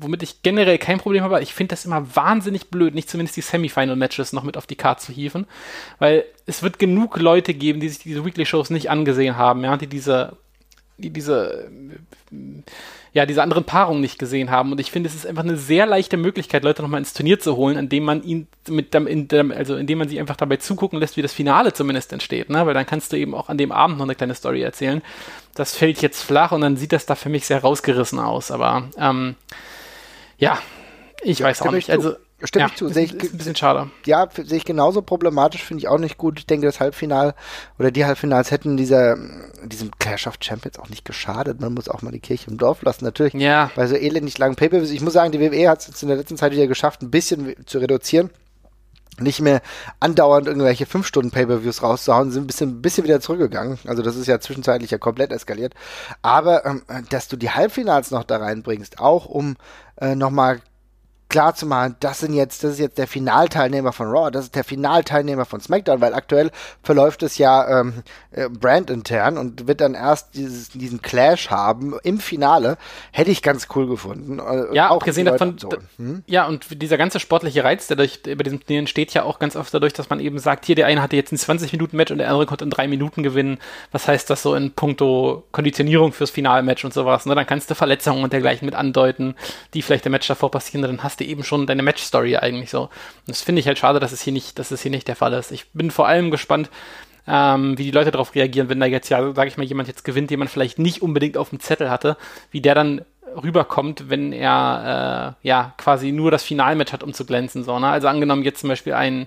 womit ich generell kein Problem habe. Ich finde das immer wahnsinnig blöd, nicht zumindest die Semifinal-Matches noch mit auf die Karte zu hieven, weil es wird genug Leute geben, die sich diese Weekly-Shows nicht angesehen haben, ja, die diese die diese, ja, diese anderen Paarungen nicht gesehen haben. Und ich finde, es ist einfach eine sehr leichte Möglichkeit, Leute nochmal ins Turnier zu holen, indem man ihn mit also indem man sie einfach dabei zugucken lässt, wie das Finale zumindest entsteht, ne? Weil dann kannst du eben auch an dem Abend noch eine kleine Story erzählen. Das fällt jetzt flach und dann sieht das da für mich sehr rausgerissen aus. Aber ähm, ja, ich weiß auch nicht. Also Stimme ja, ich zu. Sehe ich, ist ein bisschen schade. Ja, sehe ich genauso problematisch, finde ich auch nicht gut. Ich denke, das Halbfinal oder die Halbfinals hätten dieser, diesem Clash of Champions auch nicht geschadet. Man muss auch mal die Kirche im Dorf lassen. Natürlich, ja. bei so elendig langen pay Ich muss sagen, die WWE hat es in der letzten Zeit wieder geschafft, ein bisschen zu reduzieren. Nicht mehr andauernd irgendwelche 5-Stunden-Pay-Per-Views rauszuhauen, sind ein bisschen, bisschen wieder zurückgegangen. Also das ist ja zwischenzeitlich ja komplett eskaliert. Aber ähm, dass du die Halbfinals noch da reinbringst, auch um äh, nochmal klar zu machen, das sind jetzt, das ist jetzt der Finalteilnehmer von Raw, das ist der Finalteilnehmer von SmackDown, weil aktuell verläuft es ja ähm, äh, brandintern und wird dann erst dieses, diesen Clash haben im Finale. Hätte ich ganz cool gefunden. Äh, ja, auch gesehen davon. Hm? Ja, und dieser ganze sportliche Reiz, der durch, bei diesem Turnier entsteht ja auch ganz oft dadurch, dass man eben sagt, hier der eine hatte jetzt ein 20-Minuten-Match und der andere konnte in drei Minuten gewinnen. Was heißt das so in puncto Konditionierung fürs Finalmatch und sowas? Ne? Dann kannst du Verletzungen und dergleichen mit andeuten, die vielleicht im Match davor passieren. Dann hast du eben schon deine Match-Story eigentlich so. Und das finde ich halt schade, dass es hier nicht, dass es hier nicht der Fall ist. Ich bin vor allem gespannt, ähm, wie die Leute darauf reagieren, wenn da jetzt ja, sage ich mal, jemand jetzt gewinnt, den man vielleicht nicht unbedingt auf dem Zettel hatte, wie der dann rüberkommt, wenn er äh, ja quasi nur das Finalmatch hat, um zu glänzen. So, ne? Also angenommen jetzt zum Beispiel ein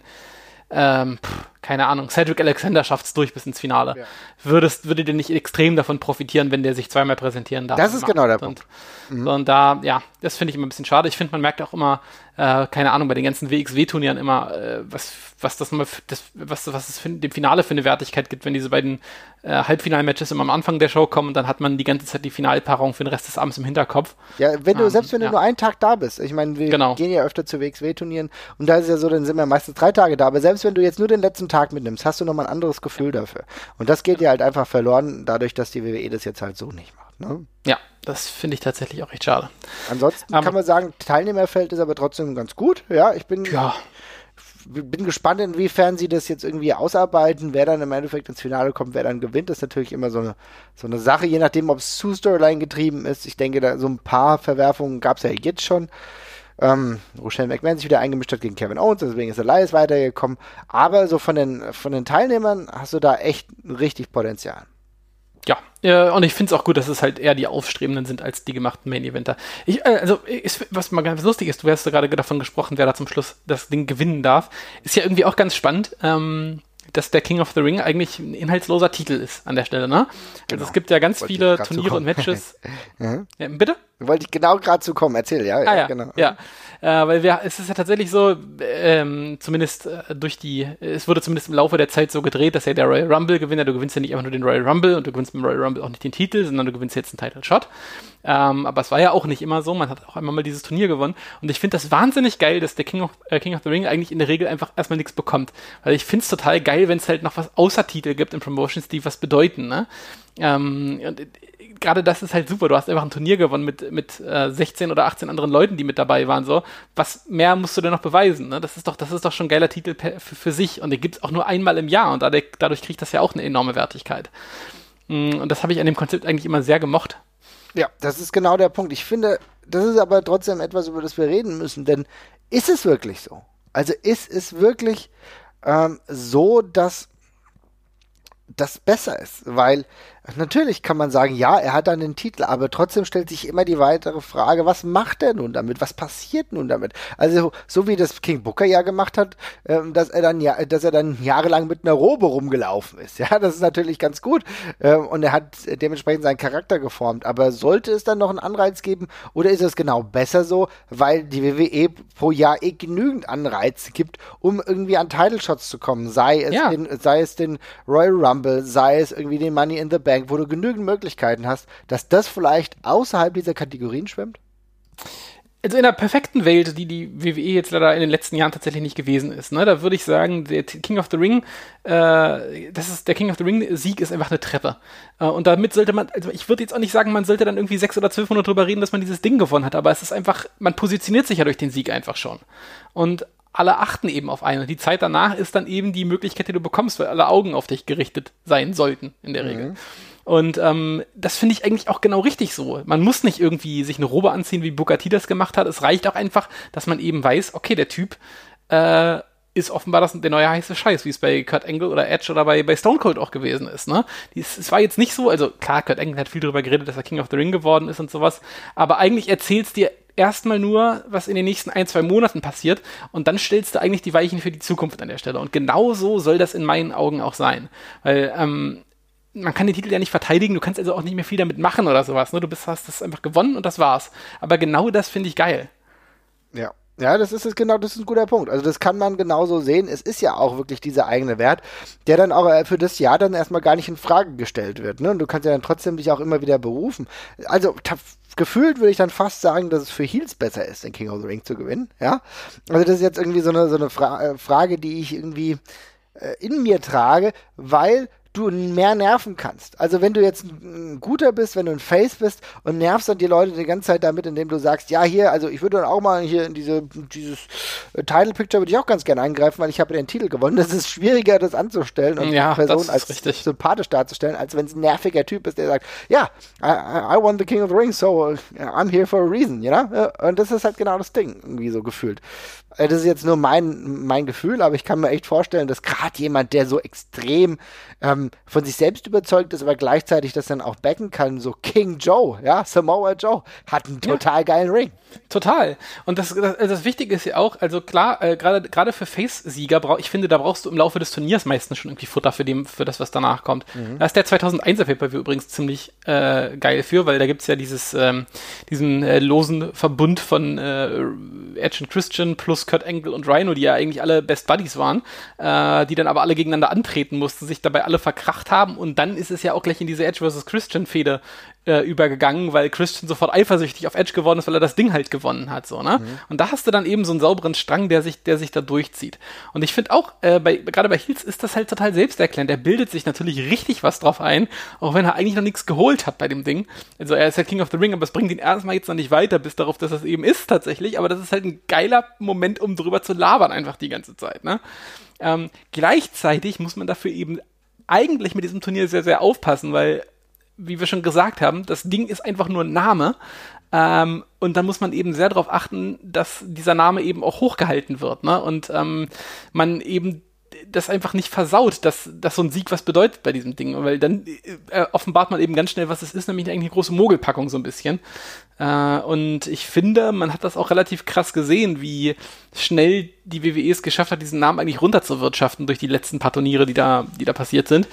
ähm, pff, keine Ahnung, Cedric Alexander schafft es durch bis ins Finale. Ja. Würdest, würde der nicht extrem davon profitieren, wenn der sich zweimal präsentieren darf? Das ist genau der Punkt. Mhm. Und da, ja, das finde ich immer ein bisschen schade. Ich finde, man merkt auch immer, äh, keine Ahnung, bei den ganzen WXW-Turnieren immer, äh, was, was das mal, das, was, was es für, dem Finale für eine Wertigkeit gibt, wenn diese beiden äh, Halbfinal-Matches immer am Anfang der Show kommen und dann hat man die ganze Zeit die Finalpaarung für den Rest des Abends im Hinterkopf. Ja, wenn du, ähm, selbst wenn ja. du nur einen Tag da bist, ich meine, wir genau. gehen ja öfter zu WXW-Turnieren und da ist ja so, dann sind wir meistens drei Tage da, aber selbst wenn du jetzt nur den letzten Tag mitnimmst, hast du nochmal ein anderes Gefühl dafür. Und das geht ja halt einfach verloren, dadurch, dass die WWE das jetzt halt so nicht macht. Ne? Ja, das finde ich tatsächlich auch echt schade. Ansonsten um, kann man sagen, Teilnehmerfeld ist aber trotzdem ganz gut. Ja, ich bin. Ja. Bin gespannt, inwiefern sie das jetzt irgendwie ausarbeiten, wer dann im Endeffekt ins Finale kommt, wer dann gewinnt. Das ist natürlich immer so eine, so eine Sache, je nachdem, ob es zu Storyline getrieben ist. Ich denke, da so ein paar Verwerfungen gab es ja jetzt schon. Ähm, Rochelle McMahon sich wieder eingemischt hat gegen Kevin Owens, deswegen ist Elias weitergekommen. Aber so von den, von den Teilnehmern hast du da echt richtig Potenzial. Ja, äh, und ich finde es auch gut, dass es halt eher die Aufstrebenden sind als die gemachten Main-Eventer. Ich, äh, also, ist, was mal ganz lustig ist, du hast gerade davon gesprochen, wer da zum Schluss das Ding gewinnen darf. Ist ja irgendwie auch ganz spannend. Ähm, dass der King of the Ring eigentlich ein inhaltsloser Titel ist an der Stelle, ne? Also genau. es gibt ja ganz Wollte viele Turniere und Matches. <laughs> mhm. ja, bitte? Wollte ich genau gerade zu kommen, erzähl, ja. Ah, ja, ja, genau. Ja, äh, weil wir, es ist ja tatsächlich so, ähm, zumindest äh, durch die, es wurde zumindest im Laufe der Zeit so gedreht, dass ja der Royal Rumble gewinnt, du gewinnst ja nicht einfach nur den Royal Rumble und du gewinnst mit dem Royal Rumble auch nicht den Titel, sondern du gewinnst jetzt einen Title Shot. Ähm, aber es war ja auch nicht immer so, man hat auch einmal mal dieses Turnier gewonnen und ich finde das wahnsinnig geil, dass der King of, äh, King of the Ring eigentlich in der Regel einfach erstmal nichts bekommt. Weil ich finde es total geil, wenn es halt noch was außer Titel gibt in Promotions, die was bedeuten, ne? Ähm, und gerade das ist halt super. Du hast einfach ein Turnier gewonnen mit, mit äh, 16 oder 18 anderen Leuten, die mit dabei waren. So, was mehr musst du denn noch beweisen? Ne? Das ist doch, das ist doch schon ein geiler Titel für, für sich. Und den gibt es auch nur einmal im Jahr und dadurch, dadurch kriegt das ja auch eine enorme Wertigkeit. Mm, und das habe ich an dem Konzept eigentlich immer sehr gemocht. Ja, das ist genau der Punkt. Ich finde, das ist aber trotzdem etwas, über das wir reden müssen, denn ist es wirklich so? Also ist es wirklich ähm, so, dass das besser ist, weil Natürlich kann man sagen, ja, er hat dann den Titel, aber trotzdem stellt sich immer die weitere Frage, was macht er nun damit? Was passiert nun damit? Also, so wie das King Booker ja gemacht hat, ähm, dass er dann ja, dass er dann jahrelang mit einer Robe rumgelaufen ist. Ja, das ist natürlich ganz gut. Ähm, und er hat dementsprechend seinen Charakter geformt. Aber sollte es dann noch einen Anreiz geben oder ist es genau besser so, weil die WWE pro Jahr eh genügend Anreize gibt, um irgendwie an Title Shots zu kommen? Sei es, ja. den, sei es den Royal Rumble, sei es irgendwie den Money in the Bank Bank, wo du genügend Möglichkeiten hast, dass das vielleicht außerhalb dieser Kategorien schwimmt? Also in der perfekten Welt, die die WWE jetzt leider in den letzten Jahren tatsächlich nicht gewesen ist, ne, da würde ich sagen, der King of the Ring, äh, das ist der King of the Ring Sieg ist einfach eine Treppe. Äh, und damit sollte man, also ich würde jetzt auch nicht sagen, man sollte dann irgendwie sechs oder zwölf Monate drüber reden, dass man dieses Ding gewonnen hat, aber es ist einfach, man positioniert sich ja durch den Sieg einfach schon. Und alle achten eben auf einen. Und die Zeit danach ist dann eben die Möglichkeit, die du bekommst, weil alle Augen auf dich gerichtet sein sollten, in der Regel. Und ähm, das finde ich eigentlich auch genau richtig so. Man muss nicht irgendwie sich eine Robe anziehen, wie T das gemacht hat. Es reicht auch einfach, dass man eben weiß, okay, der Typ äh, ist offenbar das der neue heiße Scheiß, wie es bei Kurt Angle oder Edge oder bei, bei Stone Cold auch gewesen ist. Ne? Dies, es war jetzt nicht so, also klar, Kurt Angle hat viel darüber geredet, dass er King of the Ring geworden ist und sowas, aber eigentlich erzählst dir erstmal nur, was in den nächsten ein, zwei Monaten passiert und dann stellst du eigentlich die Weichen für die Zukunft an der Stelle. Und genau so soll das in meinen Augen auch sein. Weil, ähm, man kann den Titel ja nicht verteidigen, du kannst also auch nicht mehr viel damit machen oder sowas. Ne? Du bist, hast das einfach gewonnen und das war's. Aber genau das finde ich geil. Ja. Ja, das ist es genau, das ist ein guter Punkt. Also das kann man genauso sehen. Es ist ja auch wirklich dieser eigene Wert, der dann auch äh, für das Jahr dann erstmal gar nicht in Frage gestellt wird. Ne? Und du kannst ja dann trotzdem dich auch immer wieder berufen. Also gefühlt würde ich dann fast sagen, dass es für Heels besser ist, den King of the Ring zu gewinnen. Ja, also das ist jetzt irgendwie so eine so eine Fra äh, Frage, die ich irgendwie äh, in mir trage, weil du mehr nerven kannst. Also wenn du jetzt ein guter bist, wenn du ein Face bist und nervst dann die Leute die ganze Zeit damit, indem du sagst, ja hier, also ich würde dann auch mal hier in diese dieses äh, Title Picture würde ich auch ganz gerne eingreifen, weil ich habe den Titel gewonnen. Das ist schwieriger, das anzustellen und ja, die Person als richtig. sympathisch darzustellen, als wenn es ein nerviger Typ ist, der sagt, ja, I, I won the King of the Ring, so uh, I'm here for a reason, you know? Und das ist halt genau das Ding, irgendwie so gefühlt. Äh, das ist jetzt nur mein, mein Gefühl, aber ich kann mir echt vorstellen, dass gerade jemand, der so extrem ähm, von sich selbst überzeugt ist, aber gleichzeitig das dann auch backen kann, so King Joe, ja, Samoa Joe, hat einen total ja. geilen Ring. Total. Und das, das, das Wichtige ist ja auch, also klar, äh, gerade für Face-Sieger, ich finde, da brauchst du im Laufe des Turniers meistens schon irgendwie Futter für, dem, für das, was danach kommt. Mhm. Da ist der 2001er Pay-Per-View übrigens ziemlich äh, geil für, weil da gibt's ja dieses, ähm, diesen äh, losen Verbund von äh, Edge und Christian plus Kurt Angle und Rhino, die ja eigentlich alle Best Buddies waren, äh, die dann aber alle gegeneinander antreten mussten, sich dabei alle verkracht haben und dann ist es ja auch gleich in diese Edge vs. Christian Fehde äh, übergegangen, weil Christian sofort eifersüchtig auf Edge geworden ist, weil er das Ding halt gewonnen hat, so, ne? Mhm. Und da hast du dann eben so einen sauberen Strang, der sich, der sich da durchzieht. Und ich finde auch, äh, bei, gerade bei Heels ist das halt total selbsterklärend. Er bildet sich natürlich richtig was drauf ein, auch wenn er eigentlich noch nichts geholt hat bei dem Ding. Also er ist ja King of the Ring, aber es bringt ihn erstmal jetzt noch nicht weiter, bis darauf, dass das eben ist tatsächlich. Aber das ist halt ein geiler Moment, um drüber zu labern, einfach die ganze Zeit, ne? Ähm, gleichzeitig muss man dafür eben eigentlich mit diesem Turnier sehr, sehr aufpassen, weil wie wir schon gesagt haben, das Ding ist einfach nur ein Name. Ähm, und dann muss man eben sehr darauf achten, dass dieser Name eben auch hochgehalten wird. Ne? Und ähm, man eben das einfach nicht versaut, dass, dass so ein Sieg was bedeutet bei diesem Ding. Weil dann äh, offenbart man eben ganz schnell, was es ist, nämlich eigentlich eine große Mogelpackung so ein bisschen. Äh, und ich finde, man hat das auch relativ krass gesehen, wie schnell die WWE es geschafft hat, diesen Namen eigentlich runterzuwirtschaften durch die letzten paar Turniere, die da, die da passiert sind.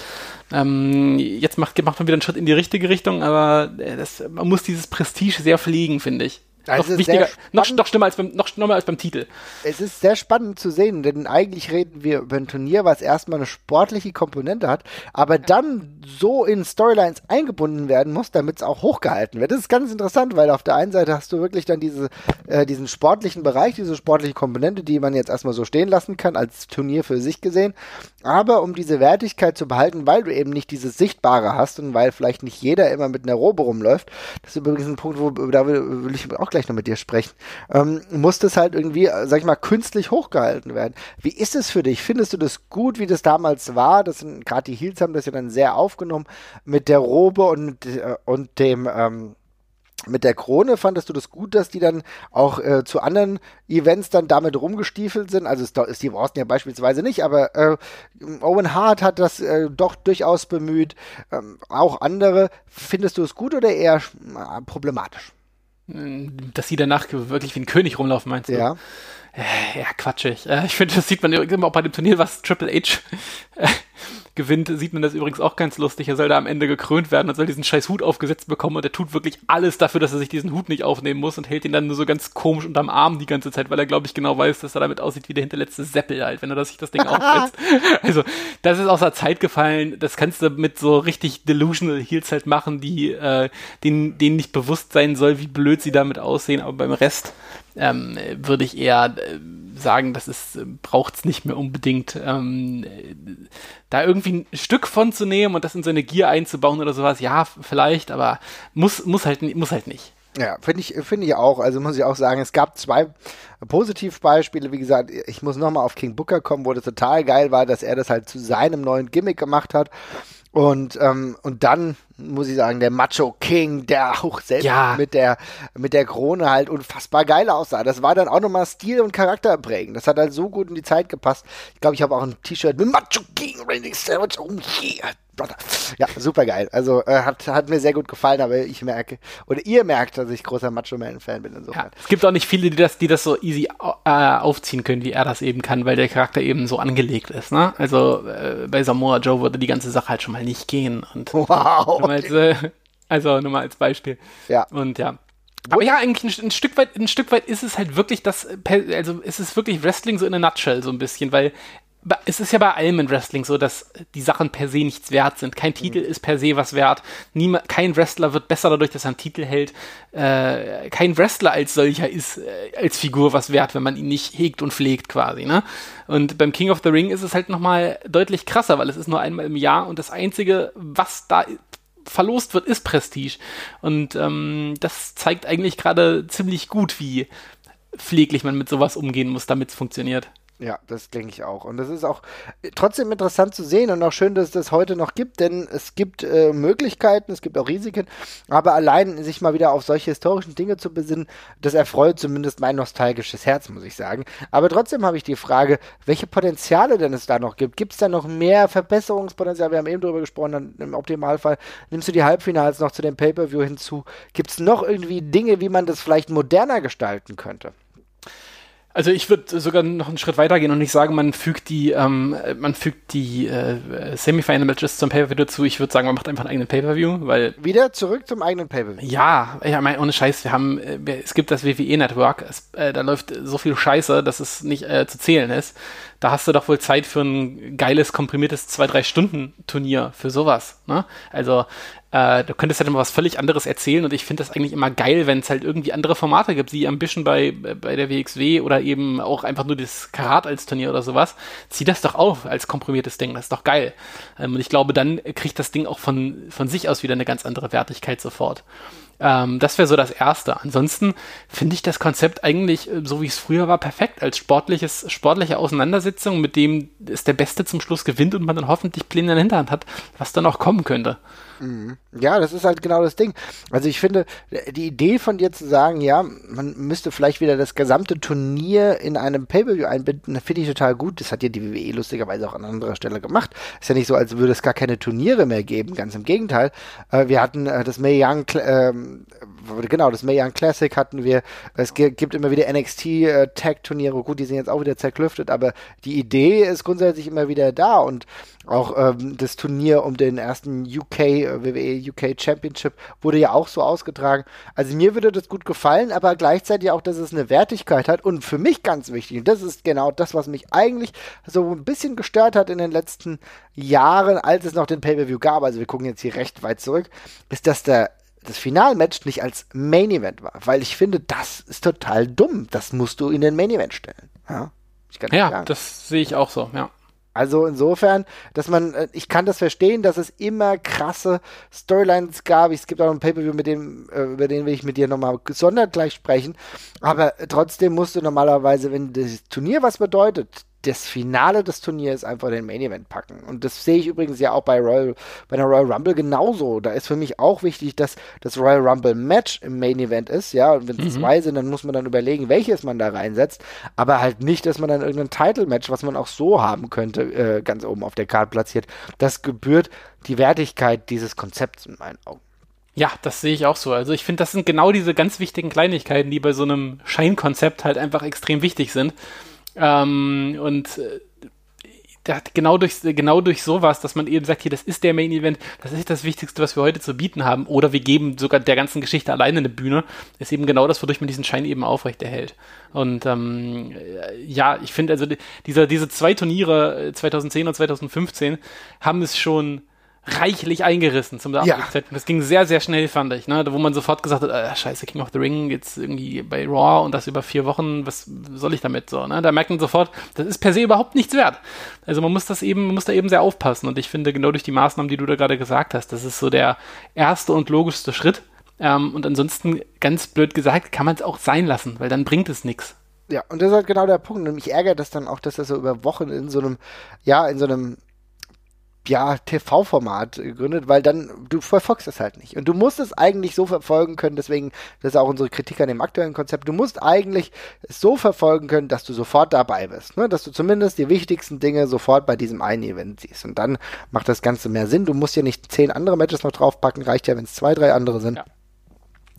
Ähm, jetzt macht, macht man wieder einen Schritt in die richtige Richtung, aber äh, das, man muss dieses Prestige sehr pflegen, finde ich. Also noch wichtiger, noch, noch schlimmer als beim, noch schlimmer als beim Titel. Es ist sehr spannend zu sehen, denn eigentlich reden wir über ein Turnier, was erstmal eine sportliche Komponente hat, aber dann so in Storylines eingebunden werden muss, damit es auch hochgehalten wird. Das ist ganz interessant, weil auf der einen Seite hast du wirklich dann diese, äh, diesen sportlichen Bereich, diese sportliche Komponente, die man jetzt erstmal so stehen lassen kann, als Turnier für sich gesehen. Aber um diese Wertigkeit zu behalten, weil du eben nicht dieses Sichtbare hast und weil vielleicht nicht jeder immer mit einer Robe rumläuft, das ist übrigens ein Punkt, wo da will, will ich auch gleich noch mit dir sprechen, ähm, muss das halt irgendwie, äh, sag ich mal, künstlich hochgehalten werden. Wie ist es für dich? Findest du das gut, wie das damals war? Das sind gerade die Heels haben das ja dann sehr aufgenommen mit der Robe und, äh, und dem, ähm, mit der Krone fandest du das gut, dass die dann auch äh, zu anderen Events dann damit rumgestiefelt sind? Also Steve Austin ja beispielsweise nicht, aber äh, Owen Hart hat das äh, doch durchaus bemüht. Ähm, auch andere. Findest du es gut oder eher äh, problematisch? Dass sie danach wirklich wie ein König rumlaufen, meinst du? Ja. Äh, ja, quatschig. Äh, ich finde, das sieht man immer auch bei dem Turnier, was Triple H gewinnt, sieht man das übrigens auch ganz lustig. Er soll da am Ende gekrönt werden und soll diesen scheiß Hut aufgesetzt bekommen und er tut wirklich alles dafür, dass er sich diesen Hut nicht aufnehmen muss und hält ihn dann nur so ganz komisch unterm Arm die ganze Zeit, weil er, glaube ich, genau weiß, dass er damit aussieht wie der hinterletzte Seppel halt, wenn er sich das Ding <laughs> aufsetzt. also, das ist aus der Zeit gefallen. Das kannst du mit so richtig delusional Heels halt machen, die, äh, denen, denen nicht bewusst sein soll, wie blöd sie damit aussehen, aber beim Rest ähm, würde ich eher äh, sagen, das ist, äh, braucht's nicht mehr unbedingt. Ähm, da irgendwie ein Stück von zu nehmen und das in seine Gier einzubauen oder sowas, ja, vielleicht, aber muss, muss halt, muss halt nicht. Ja, finde ich, finde ich auch. Also muss ich auch sagen, es gab zwei Positivbeispiele. Wie gesagt, ich muss nochmal auf King Booker kommen, wo das total geil war, dass er das halt zu seinem neuen Gimmick gemacht hat. Und, ähm, und dann muss ich sagen, der Macho King, der auch selbst Ja. mit der mit der Krone halt unfassbar geil aussah. Das war dann auch nochmal Stil und Charakter prägen. Das hat halt so gut in die Zeit gepasst. Ich glaube, ich habe auch ein T-Shirt mit Macho King Randy Savage. Oh yeah, brother. Ja, super geil. Also äh, hat hat mir sehr gut gefallen, aber ich merke oder ihr merkt, dass ich großer Macho Man Fan bin Ja. insofern. Es gibt auch nicht viele, die das, die das so easy äh, aufziehen können, wie er das eben kann, weil der Charakter eben so angelegt ist. Ne? Also äh, bei Samoa Joe würde die ganze Sache halt schon mal nicht gehen. Und Wow. mal als, äh, also nur mal als Beispiel. Ja. Und ja. Aber ja, eigentlich ein, ein Stück weit, ein Stück weit ist es halt wirklich das, also ist es wirklich Wrestling so in a nutshell so ein bisschen, weil es ist ja bei allem in Wrestling so, dass die Sachen per se nichts wert sind. Kein Titel ist per se was wert. Niema, kein Wrestler wird besser dadurch, dass er einen Titel hält. Äh, kein Wrestler als solcher ist äh, als Figur was wert, wenn man ihn nicht hegt und pflegt quasi. Ne? Und beim King of the Ring ist es halt nochmal deutlich krasser, weil es ist nur einmal im Jahr und das Einzige, was da verlost wird, ist Prestige. Und ähm, das zeigt eigentlich gerade ziemlich gut, wie pfleglich man mit sowas umgehen muss, damit es funktioniert. Ja, das denke ich auch. Und das ist auch äh, trotzdem interessant zu sehen und auch schön, dass es das heute noch gibt, denn es gibt äh, Möglichkeiten, es gibt auch Risiken, aber allein sich mal wieder auf solche historischen Dinge zu besinnen, das erfreut zumindest mein nostalgisches Herz, muss ich sagen. Aber trotzdem habe ich die Frage, welche Potenziale denn es da noch gibt. Gibt es da noch mehr Verbesserungspotenzial? Wir haben eben drüber gesprochen, dann im Optimalfall nimmst du die Halbfinals noch zu dem Pay-Per-View hinzu. Gibt es noch irgendwie Dinge, wie man das vielleicht moderner gestalten könnte? Also ich würde sogar noch einen Schritt weiter gehen und nicht sagen, man fügt die, ähm, man fügt die äh, Semifinal-Matches zum Pay-Per-View dazu. Ich würde sagen, man macht einfach einen eigenen Pay-Per-View, weil Wieder zurück zum eigenen Pay-Per-View. Ja, ich meine, ohne Scheiß, wir haben, äh, es gibt das WWE-Network, es, äh, da läuft so viel Scheiße, dass es nicht äh, zu zählen ist. Da hast du doch wohl Zeit für ein geiles, komprimiertes 2-3-Stunden-Turnier für sowas. Ne? Also, äh, du könntest halt immer was völlig anderes erzählen und ich finde das eigentlich immer geil, wenn es halt irgendwie andere Formate gibt, wie Ambition bei, bei der WXW oder eben auch einfach nur das Karat als Turnier oder sowas. Zieh das doch auf als komprimiertes Ding, das ist doch geil. Ähm, und ich glaube, dann kriegt das Ding auch von, von sich aus wieder eine ganz andere Wertigkeit sofort. Ähm, das wäre so das Erste. Ansonsten finde ich das Konzept eigentlich, äh, so wie es früher war, perfekt als sportliches, sportliche Auseinandersetzung, mit dem es der Beste zum Schluss gewinnt und man dann hoffentlich Pläne in der Hinterhand hat, was dann auch kommen könnte. Ja, das ist halt genau das Ding. Also ich finde, die Idee von dir zu sagen, ja, man müsste vielleicht wieder das gesamte Turnier in einem Pay-Per-View einbinden, finde ich total gut. Das hat ja die WWE lustigerweise auch an anderer Stelle gemacht. Ist ja nicht so, als würde es gar keine Turniere mehr geben, ganz im Gegenteil. Äh, wir hatten äh, das Mae Young, ähm, genau, das Mae Young Classic hatten wir. Es gi- gibt immer wieder NXT äh, Tag Turniere. Gut, die sind jetzt auch wieder zerklüftet, aber die Idee ist grundsätzlich immer wieder da und auch ähm, das Turnier um den ersten UK, äh, WWE UK Championship wurde ja auch so ausgetragen. Also mir würde das gut gefallen, aber gleichzeitig auch, dass es eine Wertigkeit hat und für mich ganz wichtig, und das ist genau das, was mich eigentlich so ein bisschen gestört hat in den letzten Jahren, als es noch den Pay-Per-View gab, also wir gucken jetzt hier recht weit zurück, ist, dass der das Finalmatch nicht als Main Event war, weil ich finde, das ist total dumm. Das musst du in den Main Event stellen. Ja, ich kann nicht Ja, das sehe ich auch so, ja. Also insofern, dass man, äh, ich kann das verstehen, dass es immer krasse Storylines gab. Es gibt auch ein Pay-Per-View, mit dem, äh, über den will ich mit dir nochmal gesondert gleich sprechen. Aber trotzdem musst du normalerweise, wenn das Turnier was bedeutet, das Finale des Turniers einfach den Main Event packen. Und das sehe ich übrigens ja auch bei Royal, bei der Royal Rumble genauso. Da ist für mich auch wichtig, dass das Royal Rumble Match im Main Event ist. Ja, und wenn es zwei sind, dann muss man dann überlegen, welches man da reinsetzt. Aber halt nicht, dass man dann irgendein Title Match, was man auch so haben könnte, äh, ganz oben auf der Karte platziert. Das gebührt die Wertigkeit dieses Konzepts in meinen Augen. Ja, das sehe ich auch so. Also ich finde, das sind genau diese ganz wichtigen Kleinigkeiten, die bei so einem Scheinkonzept halt einfach extrem wichtig sind. Ähm, und äh, genau durch, genau durch sowas, dass man eben sagt, hier, das ist der Main Event, das ist das Wichtigste, was wir heute zu bieten haben, oder wir geben sogar der ganzen Geschichte alleine eine Bühne, ist eben genau das, wodurch man diesen Schein eben aufrechterhält. Und ähm, äh, ja, ich finde also, die- dieser, diese zwei Turniere, äh, 2010 und 2015, haben es schon reichlich eingerissen zum damaligen Ja. Zeitpunkt. Das ging sehr, sehr schnell, fand ich, ne? wo man sofort gesagt hat, äh, scheiße, King of the Ring, jetzt irgendwie bei Raw und das über vier Wochen, was soll ich damit so? Ne? Da merkt man sofort, das ist per se überhaupt nichts wert. Also man muss das eben, man muss da eben sehr aufpassen und ich finde, genau durch die Maßnahmen, die du da gerade gesagt hast, das ist so der erste und logischste Schritt. Ähm, und ansonsten, ganz blöd gesagt, kann man es auch sein lassen, weil dann bringt es nichts. Ja, und das ist halt genau der Punkt. Und mich ärgert das dann auch, dass das so über Wochen in so einem, ja, in so einem ja, TV-Format gegründet, weil dann, du verfolgst es halt nicht. Und du musst es eigentlich so verfolgen können, deswegen, das ist auch unsere Kritik an dem aktuellen Konzept, du musst eigentlich es so verfolgen können, dass du sofort dabei bist. Ne? Dass du zumindest die wichtigsten Dinge sofort bei diesem einen Event siehst. Und dann macht das Ganze mehr Sinn. Du musst ja nicht zehn andere Matches noch draufpacken, reicht ja, wenn es zwei, drei andere sind. Ja.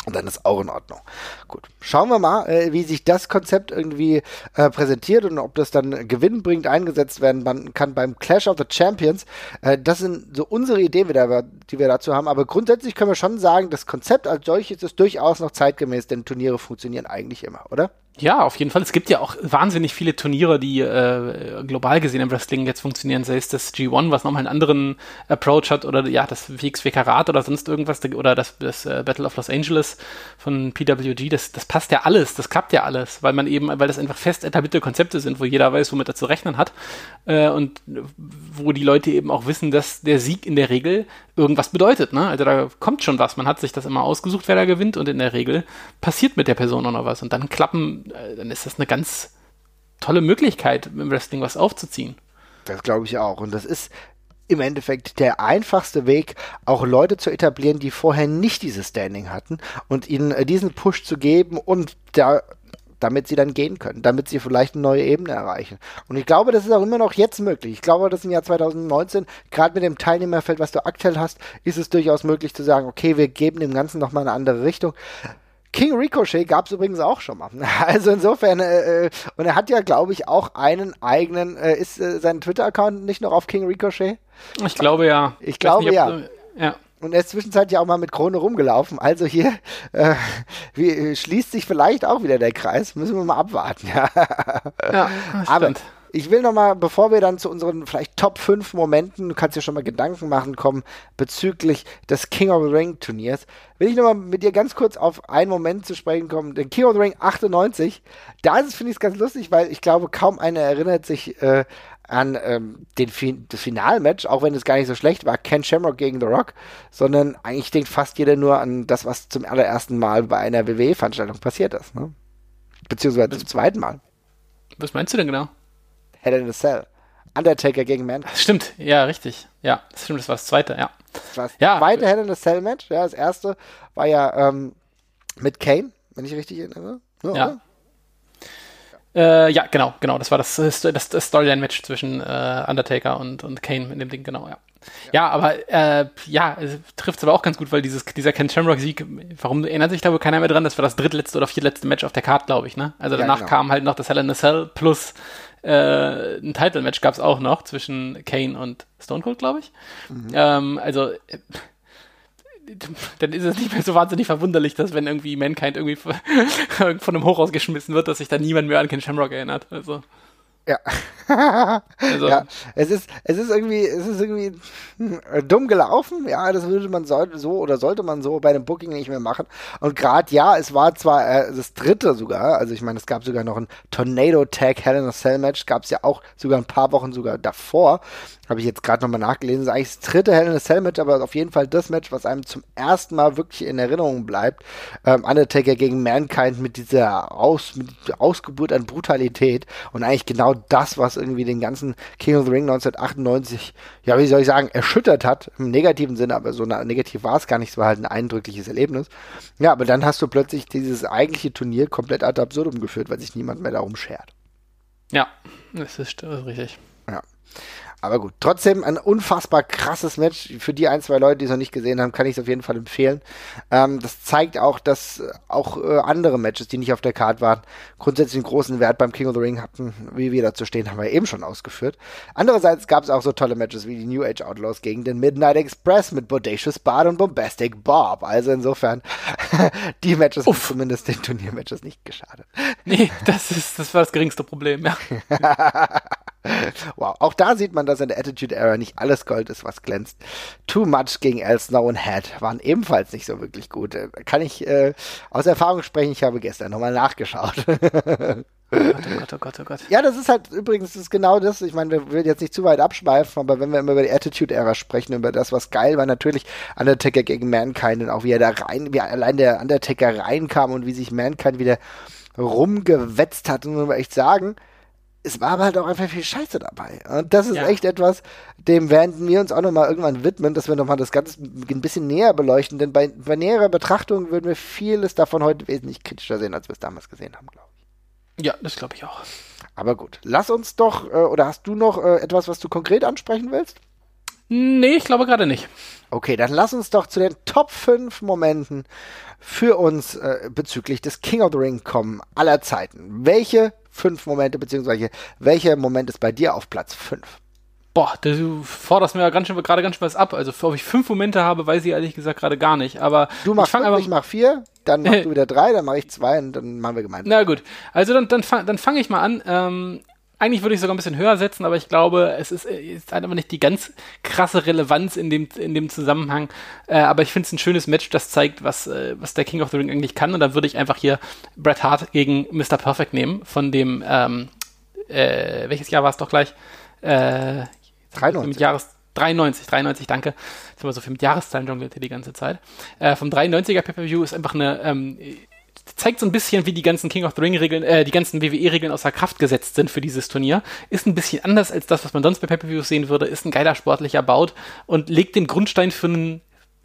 Und dann ist auch in Ordnung. Gut, schauen wir mal, äh, wie sich das Konzept irgendwie äh, präsentiert und ob das dann gewinnbringend eingesetzt werden kann beim Clash of the Champions. Äh, das sind so unsere Ideen, die wir dazu haben. Aber grundsätzlich können wir schon sagen, das Konzept als solches ist durchaus noch zeitgemäß, denn Turniere funktionieren eigentlich immer, oder? Ja, auf jeden Fall. Es gibt ja auch wahnsinnig viele Turniere, die äh, global gesehen im Wrestling jetzt funktionieren, sei es das G1, was nochmal einen anderen Approach hat, oder ja, das WXW Karat oder sonst irgendwas, oder das, das äh, Battle of Los Angeles von PWG, das, das passt ja alles, das klappt ja alles, weil man eben, weil das einfach fest etablierte Konzepte sind, wo jeder weiß, womit er zu rechnen hat, äh, und wo die Leute eben auch wissen, dass der Sieg in der Regel irgendwas bedeutet, ne? Also da kommt schon was. Man hat sich das immer ausgesucht, wer da gewinnt, und in der Regel passiert mit der Person auch noch was. Und dann klappen dann ist das eine ganz tolle Möglichkeit, im Wrestling was aufzuziehen. Das glaube ich auch. Und das ist im Endeffekt der einfachste Weg, auch Leute zu etablieren, die vorher nicht dieses Standing hatten und ihnen äh, diesen Push zu geben und da damit sie dann gehen können, damit sie vielleicht eine neue Ebene erreichen. Und ich glaube, das ist auch immer noch jetzt möglich. Ich glaube, dass im Jahr 2019, gerade mit dem Teilnehmerfeld, was du aktuell hast, ist es durchaus möglich zu sagen, okay, wir geben dem Ganzen nochmal eine andere Richtung. King Ricochet gab es übrigens auch schon mal. <laughs> Also insofern, äh, äh, und er hat ja, glaube ich, auch einen eigenen, äh, ist äh, sein Twitter-Account nicht noch auf King Ricochet? Ich glaube ja. Ich glaube nicht, ja. ja. Und er ist zwischenzeitlich ja auch mal mit Krone rumgelaufen. Also hier äh, wie, schließt sich vielleicht auch wieder der Kreis. Müssen wir mal abwarten. <laughs> Ja, ja Aber ich will nochmal, bevor wir dann zu unseren vielleicht Top 5 Momenten, du kannst dir schon mal Gedanken machen, kommen bezüglich des King of the Ring Turniers, will ich nochmal mit dir ganz kurz auf einen Moment zu sprechen kommen. Den King of the Ring 98, da ist es, finde ich es ganz lustig, weil ich glaube, kaum einer erinnert sich äh, an ähm, den fin das Finalmatch, auch wenn es gar nicht so schlecht war, Ken Shamrock gegen The Rock, sondern eigentlich denkt fast jeder nur an das, was zum allerersten Mal bei einer WWE-Veranstaltung passiert ist. Ne? Beziehungsweise zum zweiten Mal. Was meinst du denn genau? Hell in a Cell. Undertaker gegen Mankind. Stimmt, ja, richtig. Ja, das stimmt, das war das zweite, ja. Das war das ja. zweite Hell in a Cell Match. Ja, das erste war ja ähm, mit Kane, wenn ich richtig erinnere. Ja. ja. Äh, ja, genau, genau. Das war das, das, das Storyline-Match zwischen äh, Undertaker und, und Kane in dem Ding, genau, ja. Ja, ja aber äh, ja, trifft es aber auch ganz gut, weil dieses, dieser Ken Shamrock-Sieg, warum erinnert sich da wohl keiner mehr dran? Das war das drittletzte oder viertletzte Match auf der Karte, glaube ich, ne? Also danach ja, genau. kam halt noch das Hell in a Cell plus äh, ein Title-Match gab es auch noch zwischen Kane und Stone Cold, glaube ich. Mhm. Ähm, also dann ist es nicht mehr so wahnsinnig verwunderlich, dass wenn irgendwie Mankind irgendwie <laughs> von einem Hochhaus geschmissen wird, dass sich da niemand mehr an Ken Shamrock erinnert. Also ja. <laughs> also. ja. Es ist, es ist irgendwie, es ist irgendwie dumm gelaufen. Ja, das würde man so, so oder sollte man so bei einem Booking nicht mehr machen. Und gerade ja, es war zwar äh, das dritte sogar, also ich meine, es gab sogar noch ein Tornado Tag Hell in a Cell Match, gab es ja auch sogar ein paar Wochen sogar davor. Habe ich jetzt gerade nochmal nachgelesen. Das ist eigentlich das dritte Hell in a Cell Match, aber auf jeden Fall das Match, was einem zum ersten Mal wirklich in Erinnerung bleibt. Ähm, Undertaker gegen Mankind mit dieser Aus, mit Ausgeburt an Brutalität und eigentlich genau das, was irgendwie den ganzen King of the Ring 1998, ja, wie soll ich sagen, erschüttert hat, im negativen Sinne, aber so negativ war es gar nicht, es war halt ein eindrückliches Erlebnis. Ja, aber dann hast du plötzlich dieses eigentliche Turnier komplett ad absurdum geführt, weil sich niemand mehr darum schert. Ja, das ist, das ist richtig. Ja. Aber gut, trotzdem ein unfassbar krasses Match. Für die ein, zwei Leute, die es noch nicht gesehen haben, kann ich es auf jeden Fall empfehlen. Ähm, das zeigt auch, dass auch äh, andere Matches, die nicht auf der Card waren, grundsätzlich einen großen Wert beim King of the Ring hatten. Wie wir dazu stehen, haben wir eben schon ausgeführt. Andererseits gab es auch so tolle Matches wie die New Age Outlaws gegen den Midnight Express mit Bodacious Bart und Bombastic Bob. Also insofern, <laughs> die Matches Uff. haben zumindest den Turniermatches nicht geschadet. Nee, das ist, das war das geringste Problem, ja. <laughs> <laughs> wow, auch da sieht man, dass in der Attitude Era nicht alles Gold ist, was glänzt. Too Much gegen El Snow und Head waren ebenfalls nicht so wirklich gut. Äh, kann ich äh, aus Erfahrung sprechen, ich habe gestern nochmal nachgeschaut. Oh Gott, oh <laughs> Gott, oh Gott, oh Gott. Ja, das ist halt übrigens das ist genau das. Ich meine, wir will jetzt nicht zu weit abschweifen, aber wenn wir immer über die Attitude-Ära sprechen, über das, was geil war, natürlich Undertaker gegen Mankind und auch wie er da rein, wie allein der Undertaker reinkam und wie sich Mankind wieder rumgewetzt hat, muss man echt sagen es war aber halt auch einfach viel Scheiße dabei. Und das ist ja. echt etwas, dem werden wir uns auch nochmal irgendwann widmen, dass wir nochmal das Ganze ein bisschen näher beleuchten, denn bei, bei näherer Betrachtung würden wir vieles davon heute wesentlich kritischer sehen, als wir es damals gesehen haben, glaube ich. Ja, das glaube ich auch. Aber gut, lass uns doch, äh, oder hast du noch äh, etwas, was du konkret ansprechen willst? Nee, ich glaube gerade nicht. Okay, dann lass uns doch zu den Top 5 Momenten für uns äh, bezüglich des King of the Ring kommen aller Zeiten. Welche fünf Momente, beziehungsweise welcher Moment ist bei dir auf Platz 5? Boah, du forderst mir ja ganz schön, gerade ganz schön was ab. Also, ob ich fünf Momente habe, weiß ich ehrlich gesagt gerade gar nicht. Aber du machst ich, fünf, ich mach vier, dann machst du <laughs> wieder drei, dann mache ich zwei und dann machen wir gemeinsam. Na gut, also dann, dann, dann fange ich mal an. Ähm, eigentlich würde ich sogar ein bisschen höher setzen, aber ich glaube, es ist, ist halt aber nicht die ganz krasse Relevanz in dem, in dem Zusammenhang. Äh, aber ich finde es ein schönes Match, das zeigt, was, äh, was der King of the Ring eigentlich kann. Und dann würde ich einfach hier Bret Hart gegen Mr. Perfect nehmen, von dem, ähm, äh, welches Jahr war es doch gleich? Äh, 93. Mit Jahres 93, 93, danke. Jetzt haben wir so viel mit Jahreszahlen jongliert hier die ganze Zeit. Äh, vom 93er Pay-Per-View ist einfach eine, ähm, zeigt so ein bisschen, wie die ganzen King of the Ring-Regeln, äh, die ganzen WWE-Regeln außer Kraft gesetzt sind für dieses Turnier. Ist ein bisschen anders als das, was man sonst bei Pay-Per-Views sehen würde, ist ein geiler sportlicher Baut und legt den Grundstein für einen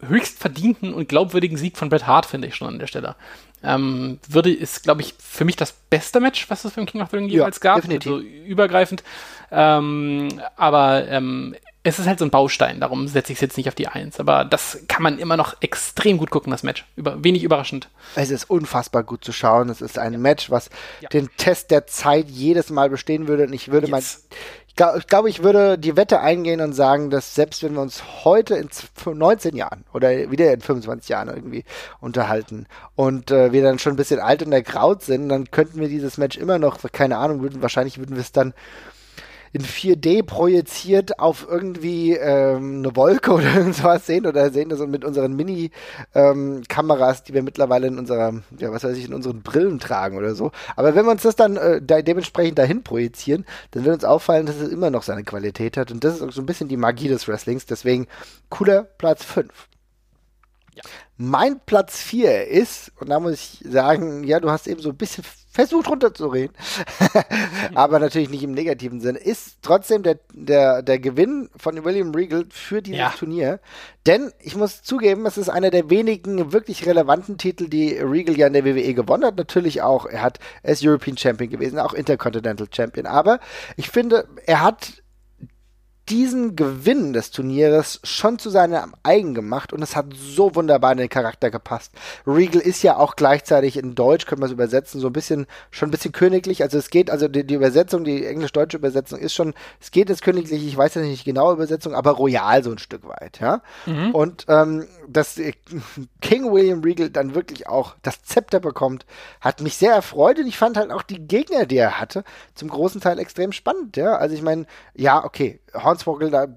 höchst verdienten und glaubwürdigen Sieg von Bret Hart, finde ich schon an der Stelle. Ähm, würde, ist, glaube ich, für mich das beste Match, was es beim King of the Ring jeweils ja, gab. Definitiv. Also übergreifend. Ähm, aber ähm, es ist halt so ein Baustein, darum setze ich es jetzt nicht auf die Eins. Aber das kann man immer noch extrem gut gucken, das Match. Über, wenig überraschend. Es ist unfassbar gut zu schauen. Es ist ein Match, was ja. den Test der Zeit jedes Mal bestehen würde. Und ich würde yes. mal. Ich glaube, ich würde die Wette eingehen und sagen, dass selbst wenn wir uns heute in 19 Jahren oder wieder in 25 Jahren irgendwie unterhalten und äh, wir dann schon ein bisschen alt und ergraut sind, dann könnten wir dieses Match immer noch, keine Ahnung, würden, wahrscheinlich würden wir es dann in 4D projiziert auf irgendwie ähm, eine Wolke <laughs> oder irgendwas sehen oder sehen das mit unseren Mini-Kameras, ähm, die wir mittlerweile in unserer, ja, was weiß ich, in unseren Brillen tragen oder so. Aber wenn wir uns das dann äh, da dementsprechend dahin projizieren, dann wird uns auffallen, dass es immer noch seine Qualität hat. Und das ist so ein bisschen die Magie des Wrestlings. Deswegen cooler Platz 5. Ja. Mein Platz 4 ist, und da muss ich sagen, ja, du hast eben so ein bisschen versucht runterzureden, <laughs> aber natürlich nicht im negativen Sinne, ist trotzdem der, der, der Gewinn von William Regal für dieses ja. Turnier. Denn ich muss zugeben, es ist einer der wenigen wirklich relevanten Titel, die Regal ja in der WWE gewonnen hat. Natürlich auch, er hat, er ist European Champion gewesen, auch Intercontinental Champion. Aber ich finde, er hat diesen Gewinn des Turnieres schon zu seinem eigen gemacht und es hat so wunderbar in den Charakter gepasst. Regal ist ja auch gleichzeitig in Deutsch, könnte man es übersetzen, so ein bisschen, schon ein bisschen königlich. Also es geht, also die, die Übersetzung, die englisch-deutsche Übersetzung ist schon, es geht ins Königliche, ich weiß ja nicht die genaue Übersetzung, aber royal so ein Stück weit, ja. Mhm. Und ähm, dass King William Regal dann wirklich auch das Zepter bekommt, hat mich sehr erfreut und ich fand halt auch die Gegner, die er hatte, zum großen Teil extrem spannend, ja. Also ich meine, ja, okay, Hornswoggle, da,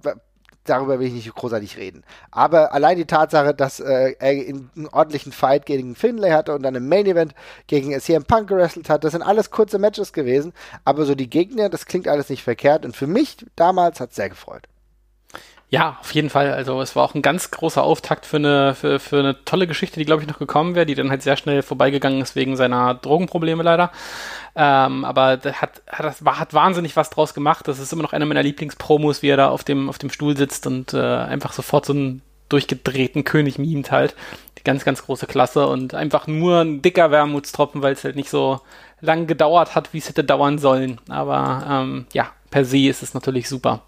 darüber will ich nicht großartig reden. Aber allein die Tatsache, dass äh, er einen ordentlichen Fight gegen Finlay hatte und dann im Main Event gegen CM Punk gewrestelt hat, das sind alles kurze Matches gewesen. Aber so die Gegner, das klingt alles nicht verkehrt. Und für mich damals hat es sehr gefreut. Ja, auf jeden Fall. Also es war auch ein ganz großer Auftakt für eine, für, für eine tolle Geschichte, die, glaube ich, noch gekommen wäre, die dann halt sehr schnell vorbeigegangen ist wegen seiner Drogenprobleme leider. Ähm, aber der hat, hat, hat wahnsinnig was draus gemacht. Das ist immer noch einer meiner Lieblingspromos, wie er da auf dem, auf dem Stuhl sitzt und äh, einfach sofort so einen durchgedrehten König mimt halt. Die ganz, ganz große Klasse und einfach nur ein dicker Wermutstropfen, weil es halt nicht so lang gedauert hat, wie es hätte dauern sollen. Aber ähm, ja, per se ist es natürlich super.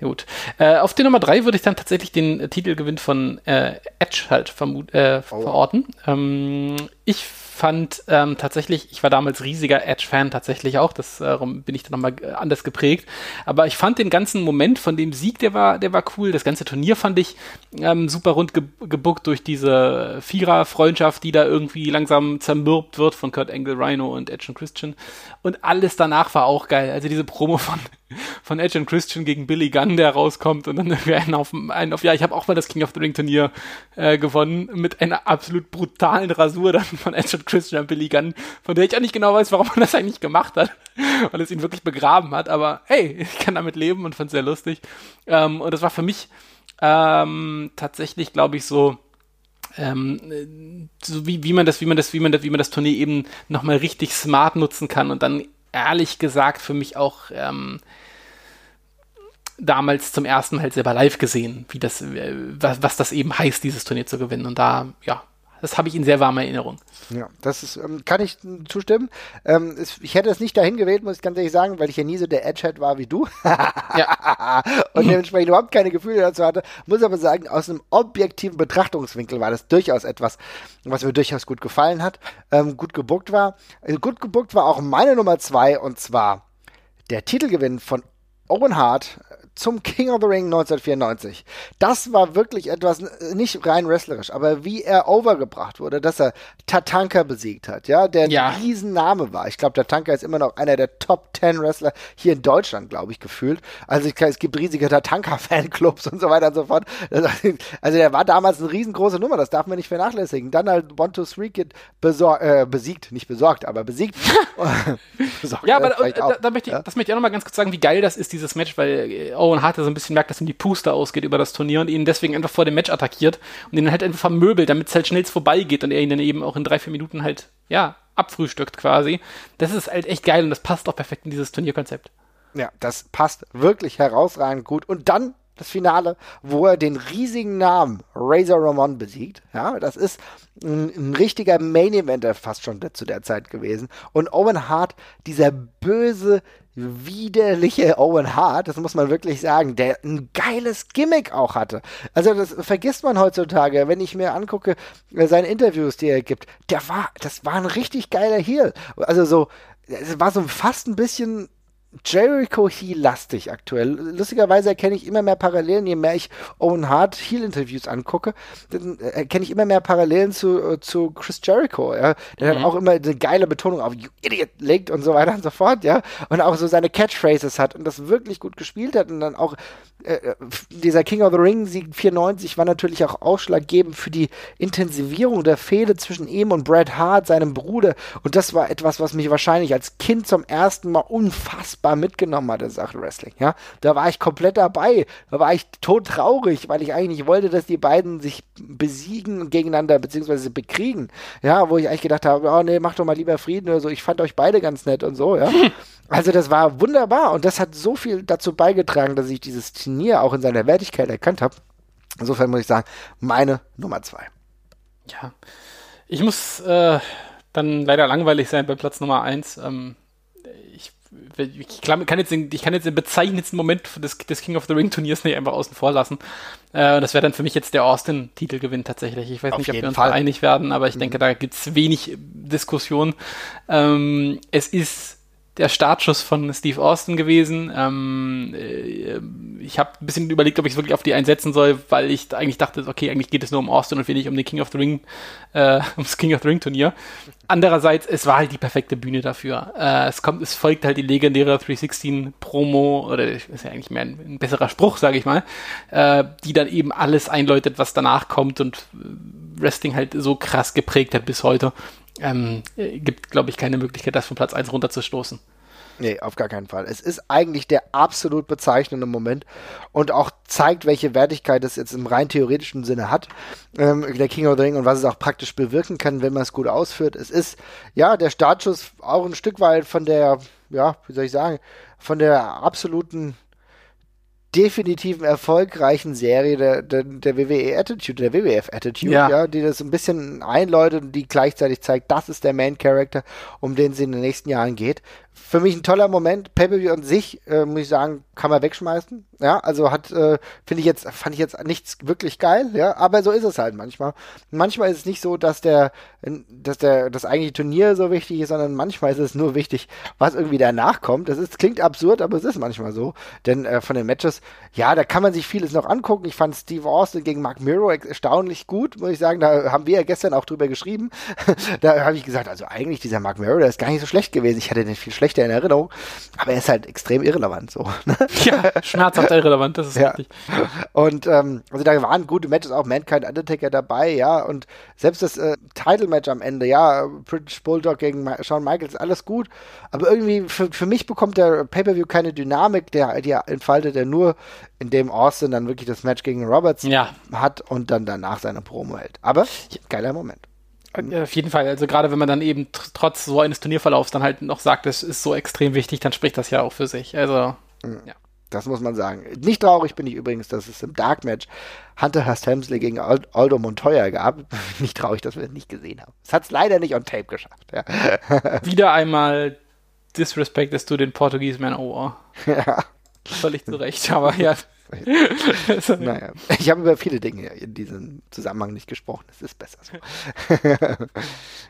Gut. Äh, auf die Nummer drei würde ich dann tatsächlich den äh, Titelgewinn von äh, Edge halt vermut, äh, oh. verorten. Ähm, ich fand ähm, tatsächlich, ich war damals riesiger Edge-Fan tatsächlich auch, das äh, bin ich dann nochmal äh, anders geprägt. Aber ich fand den ganzen Moment von dem Sieg, der war, der war cool. Das ganze Turnier fand ich ähm, super rund ge gebuckt durch diese Vierer-Freundschaft, die da irgendwie langsam zermürbt wird von Kurt Angle, Rhino und Edge und Christian. Und alles danach war auch geil. Also diese Promo von von Edge und Christian gegen Billy Gunn, der rauskommt und dann <laughs> einen auf, einen auf ja, ich habe auch mal das King of the Ring Turnier äh, gewonnen mit einer absolut brutalen Rasur dann von Edge und Christian und Billy Gunn, von der ich auch nicht genau weiß, warum man das eigentlich gemacht hat, <laughs> weil es ihn wirklich begraben hat, aber hey, ich kann damit leben und fand es sehr lustig. Ähm, und das war für mich ähm, tatsächlich, glaube ich, so ähm, so wie, wie man das, wie man das, wie man das, wie man das Turnier eben nochmal richtig smart nutzen kann und dann ehrlich gesagt für mich auch ähm, damals zum ersten Mal halt selber live gesehen, wie das, äh, was, was das eben heißt, dieses Turnier zu gewinnen. Und da, ja, das habe ich in sehr warmer Erinnerung. Ja, das ist, ähm, kann ich zustimmen. Ähm, es, ich hätte es nicht dahin gewählt, muss ich ganz ehrlich sagen, weil ich ja nie so der Edgehead war wie du. ja. <laughs> Und dementsprechend überhaupt keine Gefühle dazu hatte. Muss aber sagen, aus einem objektiven Betrachtungswinkel war das durchaus etwas, was mir durchaus gut gefallen hat, ähm, gut gebuckt war. Also gut gebuckt war auch meine Nummer zwei und zwar der Titelgewinn von Owen Hart zum King of the Ring 1994. Das war wirklich etwas, nicht rein wrestlerisch, aber wie er overgebracht wurde, dass er Tatanka besiegt hat, ja, der ja. ein Riesenname war. Ich glaube, Tatanka ist immer noch einer der Top 10 Wrestler hier in Deutschland, glaube ich, gefühlt. Also ich, es gibt riesige Tatanka-Fanclubs <laughs> und so weiter und so fort. Also der war damals eine riesengroße Nummer, das darf man nicht vernachlässigen. Dann halt One, Two, Three Kid äh, besiegt, nicht besorgt, aber besiegt. <laughs> <laughs> besorgt ja, aber äh, da, da, möchte ich, ja? das möchte ich auch nochmal ganz kurz sagen, wie geil das ist, dieses Match, weil äh, Owen Hart so ein bisschen merkt, dass ihm die Puste ausgeht über das Turnier und ihn deswegen einfach vor dem Match attackiert und ihn halt einfach vermöbelt, damit es halt schnell vorbeigeht und er ihn dann eben auch in drei, vier Minuten halt, ja, abfrühstückt quasi. Das ist halt echt geil und das passt auch perfekt in dieses Turnierkonzept. Ja, das passt wirklich herausragend gut. Und dann das Finale, wo er den riesigen Namen Razor Ramon besiegt. Ja, das ist ein, ein richtiger Main Eventer fast schon zu der Zeit gewesen. Und Owen Hart, dieser böse, widerliche Owen Hart, das muss man wirklich sagen, der ein geiles Gimmick auch hatte. Also das vergisst man heutzutage, wenn ich mir angucke, äh, seine Interviews, die er gibt, der war, das war ein richtig geiler Heel. Also so, es war so fast ein bisschen Jericho Heel-lastig aktuell. Lustigerweise erkenne ich immer mehr Parallelen, je mehr ich Owen Hart Heel-Interviews angucke, dann äh, erkenne ich immer mehr Parallelen zu, äh, zu Chris Jericho, ja? der mhm. dann auch immer eine geile Betonung auf You Idiot legt und so weiter und so fort, ja, und auch so seine Catchphrases hat und das wirklich gut gespielt hat und dann auch äh, äh dieser King of the Ring Sieg 94 war natürlich auch ausschlaggebend für die Intensivierung der Fehde zwischen ihm und Bret Hart, seinem Bruder und das war etwas, was mich wahrscheinlich als Kind zum ersten Mal unfassbar unfassbar mitgenommen hatte, sagt Wrestling. Ja, da war ich komplett dabei. Da war ich tot traurig, weil ich eigentlich nicht wollte, dass die beiden sich besiegen gegeneinander beziehungsweise bekriegen. Ja, wo ich eigentlich gedacht habe, oh nee, mach doch mal lieber Frieden oder so. Ich fand euch beide ganz nett und so. Ja. <laughs> Also das war wunderbar und das hat so viel dazu beigetragen, dass ich dieses Turnier auch in seiner Wertigkeit erkannt habe. Insofern muss ich sagen, meine Nummer zwei. Ja, ich muss äh, dann leider langweilig sein bei Platz Nummer eins. Ähm, ich kann jetzt den, ich kann jetzt den bezeichnendsten Moment des, des King of the Ring Turniers nicht einfach außen vor lassen. Äh, das wäre dann für mich jetzt der Austin-Titelgewinn tatsächlich. Ich weiß Auf nicht, ob wir uns Fall. einig werden, aber ich mhm. denke, da gibt's wenig Diskussion. Ähm, es ist der Startschuss von Steve Austin gewesen. Ähm, äh, ich habe ein bisschen überlegt, ob ich es wirklich auf die einsetzen soll, weil ich eigentlich dachte, okay, eigentlich geht es nur um Austin und wenig um den King of the Ring, äh, <laughs> ums King of the Ring Turnier. Andererseits, es war halt die perfekte Bühne dafür. Äh, es kommt, es folgt halt die legendäre 316 Promo oder ist ja eigentlich mehr ein, ein besserer Spruch, sage ich mal, äh, die dann eben alles einläutet, was danach kommt und äh, Wrestling halt so krass geprägt hat bis heute ähm, gibt, glaube ich, keine Möglichkeit, das von Platz 1 runterzustoßen. Nee, auf gar keinen Fall. Es ist eigentlich der absolut bezeichnende Moment und auch zeigt, welche Wertigkeit es jetzt im rein theoretischen Sinne hat, ähm, der King of the Ring und was es auch praktisch bewirken kann, wenn man es gut ausführt. Es ist, ja, der Startschuss auch ein Stück weit von der, ja, wie soll ich sagen, von der absoluten definitiven erfolgreichen Serie der, der, der WWE Attitude, der WWF Attitude, ja. ja. die das ein bisschen einläutet und die gleichzeitig zeigt, das ist der Main Character, um den es in den nächsten Jahren geht für mich ein toller Moment. Pay-Per-View an sich, äh, muss ich sagen, kann man wegschmeißen. Ja, also hat, äh, finde ich jetzt, fand ich jetzt nichts wirklich geil, ja, aber so ist es halt manchmal. Manchmal ist es nicht so, dass der, dass der, das eigentliche Turnier so wichtig ist, sondern manchmal ist es nur wichtig, was irgendwie danach kommt. Das ist, klingt absurd, aber es ist manchmal so. Denn äh, von den Matches, ja, da kann man sich vieles noch angucken. Ich fand Steve Austin gegen Mark Miro erstaunlich gut, muss ich sagen. Da haben wir ja gestern auch drüber geschrieben. <laughs> da habe ich gesagt, also eigentlich dieser Mark Miro, der ist gar nicht so schlecht gewesen. Ich hatte den viel schlechter in Erinnerung, aber er ist halt extrem irrelevant so. Ne? Ja, schmerzhaft irrelevant, das ist ja. richtig. Und ähm, also da waren gute Matches, auch Mankind Undertaker dabei, ja, und selbst das äh, Title-Match am Ende, ja, British Bulldog gegen Ma Shawn Michaels, alles gut, aber irgendwie für, für mich bekommt der Pay-Per-View keine Dynamik, der, die entfaltet er nur, indem Austin dann wirklich das Match gegen Roberts ja. hat und dann danach seine Promo hält. Aber geiler Moment. Ja, auf jeden Fall. Also gerade wenn man dann eben tr trotz so eines Turnierverlaufs dann halt noch sagt, es ist so extrem wichtig, dann spricht das ja auch für sich. Also, mhm. ja. Das muss man sagen. Nicht traurig bin ich übrigens, dass es im Dark Match Hunter Hurst Helmsley gegen Aldo Montoya gab. <laughs> nicht traurig, dass wir es nicht gesehen haben. Es hat es leider nicht on Tape geschafft. Ja. <laughs> Wieder einmal disrespectest du den Portugiesen Man Ohr. Ja. Völlig zu Recht, aber ja. <laughs> <laughs> <laughs> naja, ich habe über viele Dinge in diesem Zusammenhang nicht gesprochen. Es ist besser so.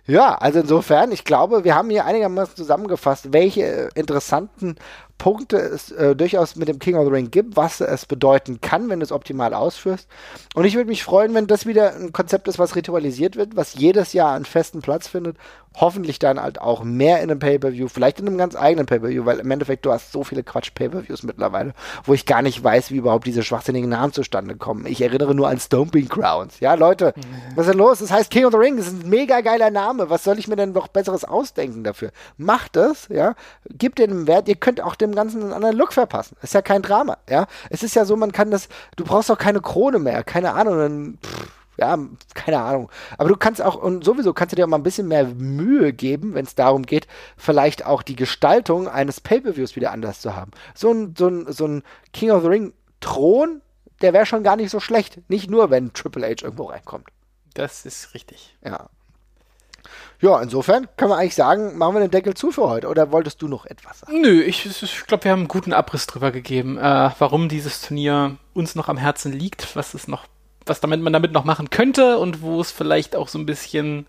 <laughs> ja, also insofern, ich glaube, wir haben hier einigermaßen zusammengefasst, welche interessanten Punkte es äh, durchaus mit dem King of the Ring gibt, was es bedeuten kann, wenn du es optimal ausführst. Und ich würde mich freuen, wenn das wieder ein Konzept ist, was ritualisiert wird, was jedes Jahr einen festen Platz findet. Hoffentlich dann halt auch mehr in einem Pay-Per-View, vielleicht in einem ganz eigenen Pay-Per-View, weil im Endeffekt du hast so viele Quatsch-Pay-Per-Views mittlerweile, wo ich gar nicht weiß, wie überhaupt diese schwachsinnigen Namen zustande kommen. Ich erinnere nur an Stomping Grounds. Ja, Leute, mhm. was ist denn los? Das heißt King of the Ring, das ist ein mega geiler Name. Was soll ich mir denn noch Besseres ausdenken dafür? Macht es, ja, gebt den einen Wert. Ihr könnt auch dem Ganzen einen anderen Look verpassen. Ist ja kein Drama, ja. Es ist ja so, man kann das, du brauchst auch keine Krone mehr, keine Ahnung, dann, pff, ja, keine Ahnung. Aber du kannst auch, und sowieso kannst du dir auch mal ein bisschen mehr Mühe geben, wenn es darum geht, vielleicht auch die Gestaltung eines Pay-Per-Views wieder anders zu haben. So ein, so ein, so ein King of the Ring Thron, der wäre schon gar nicht so schlecht. Nicht nur, wenn Triple H irgendwo reinkommt. Das ist richtig. Ja. Ja, insofern kann man eigentlich sagen, machen wir den Deckel zu für heute. Oder wolltest du noch etwas sagen? Nö, ich, ich glaube, wir haben einen guten Abriss drüber gegeben, äh, warum dieses Turnier uns noch am Herzen liegt, was es noch, was damit man damit noch machen könnte und wo es vielleicht auch so ein bisschen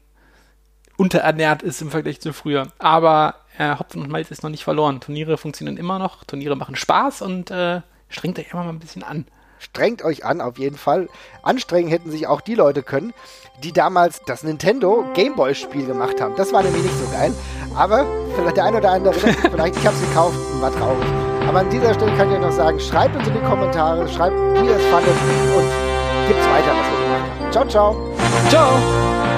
unterernährt ist im Vergleich zu früher. Aber äh, Hopfen und Malz ist noch nicht verloren. Turniere funktionieren immer noch, Turniere machen Spaß und äh, strengt euch immer mal ein bisschen an. Strengt euch an, auf jeden Fall. Anstrengen hätten sich auch die Leute können, die damals das Nintendo Gameboy-Spiel gemacht haben. Das war nämlich nicht so geil. Aber vielleicht der eine oder andere, <laughs> vielleicht ich habe es gekauft und war traurig. Aber an dieser Stelle kann ich euch noch sagen, schreibt uns in die Kommentare, schreibt, wie ihr es fandet und gibt's weiter, was wir gemacht haben. Ciao, ciao. Ciao.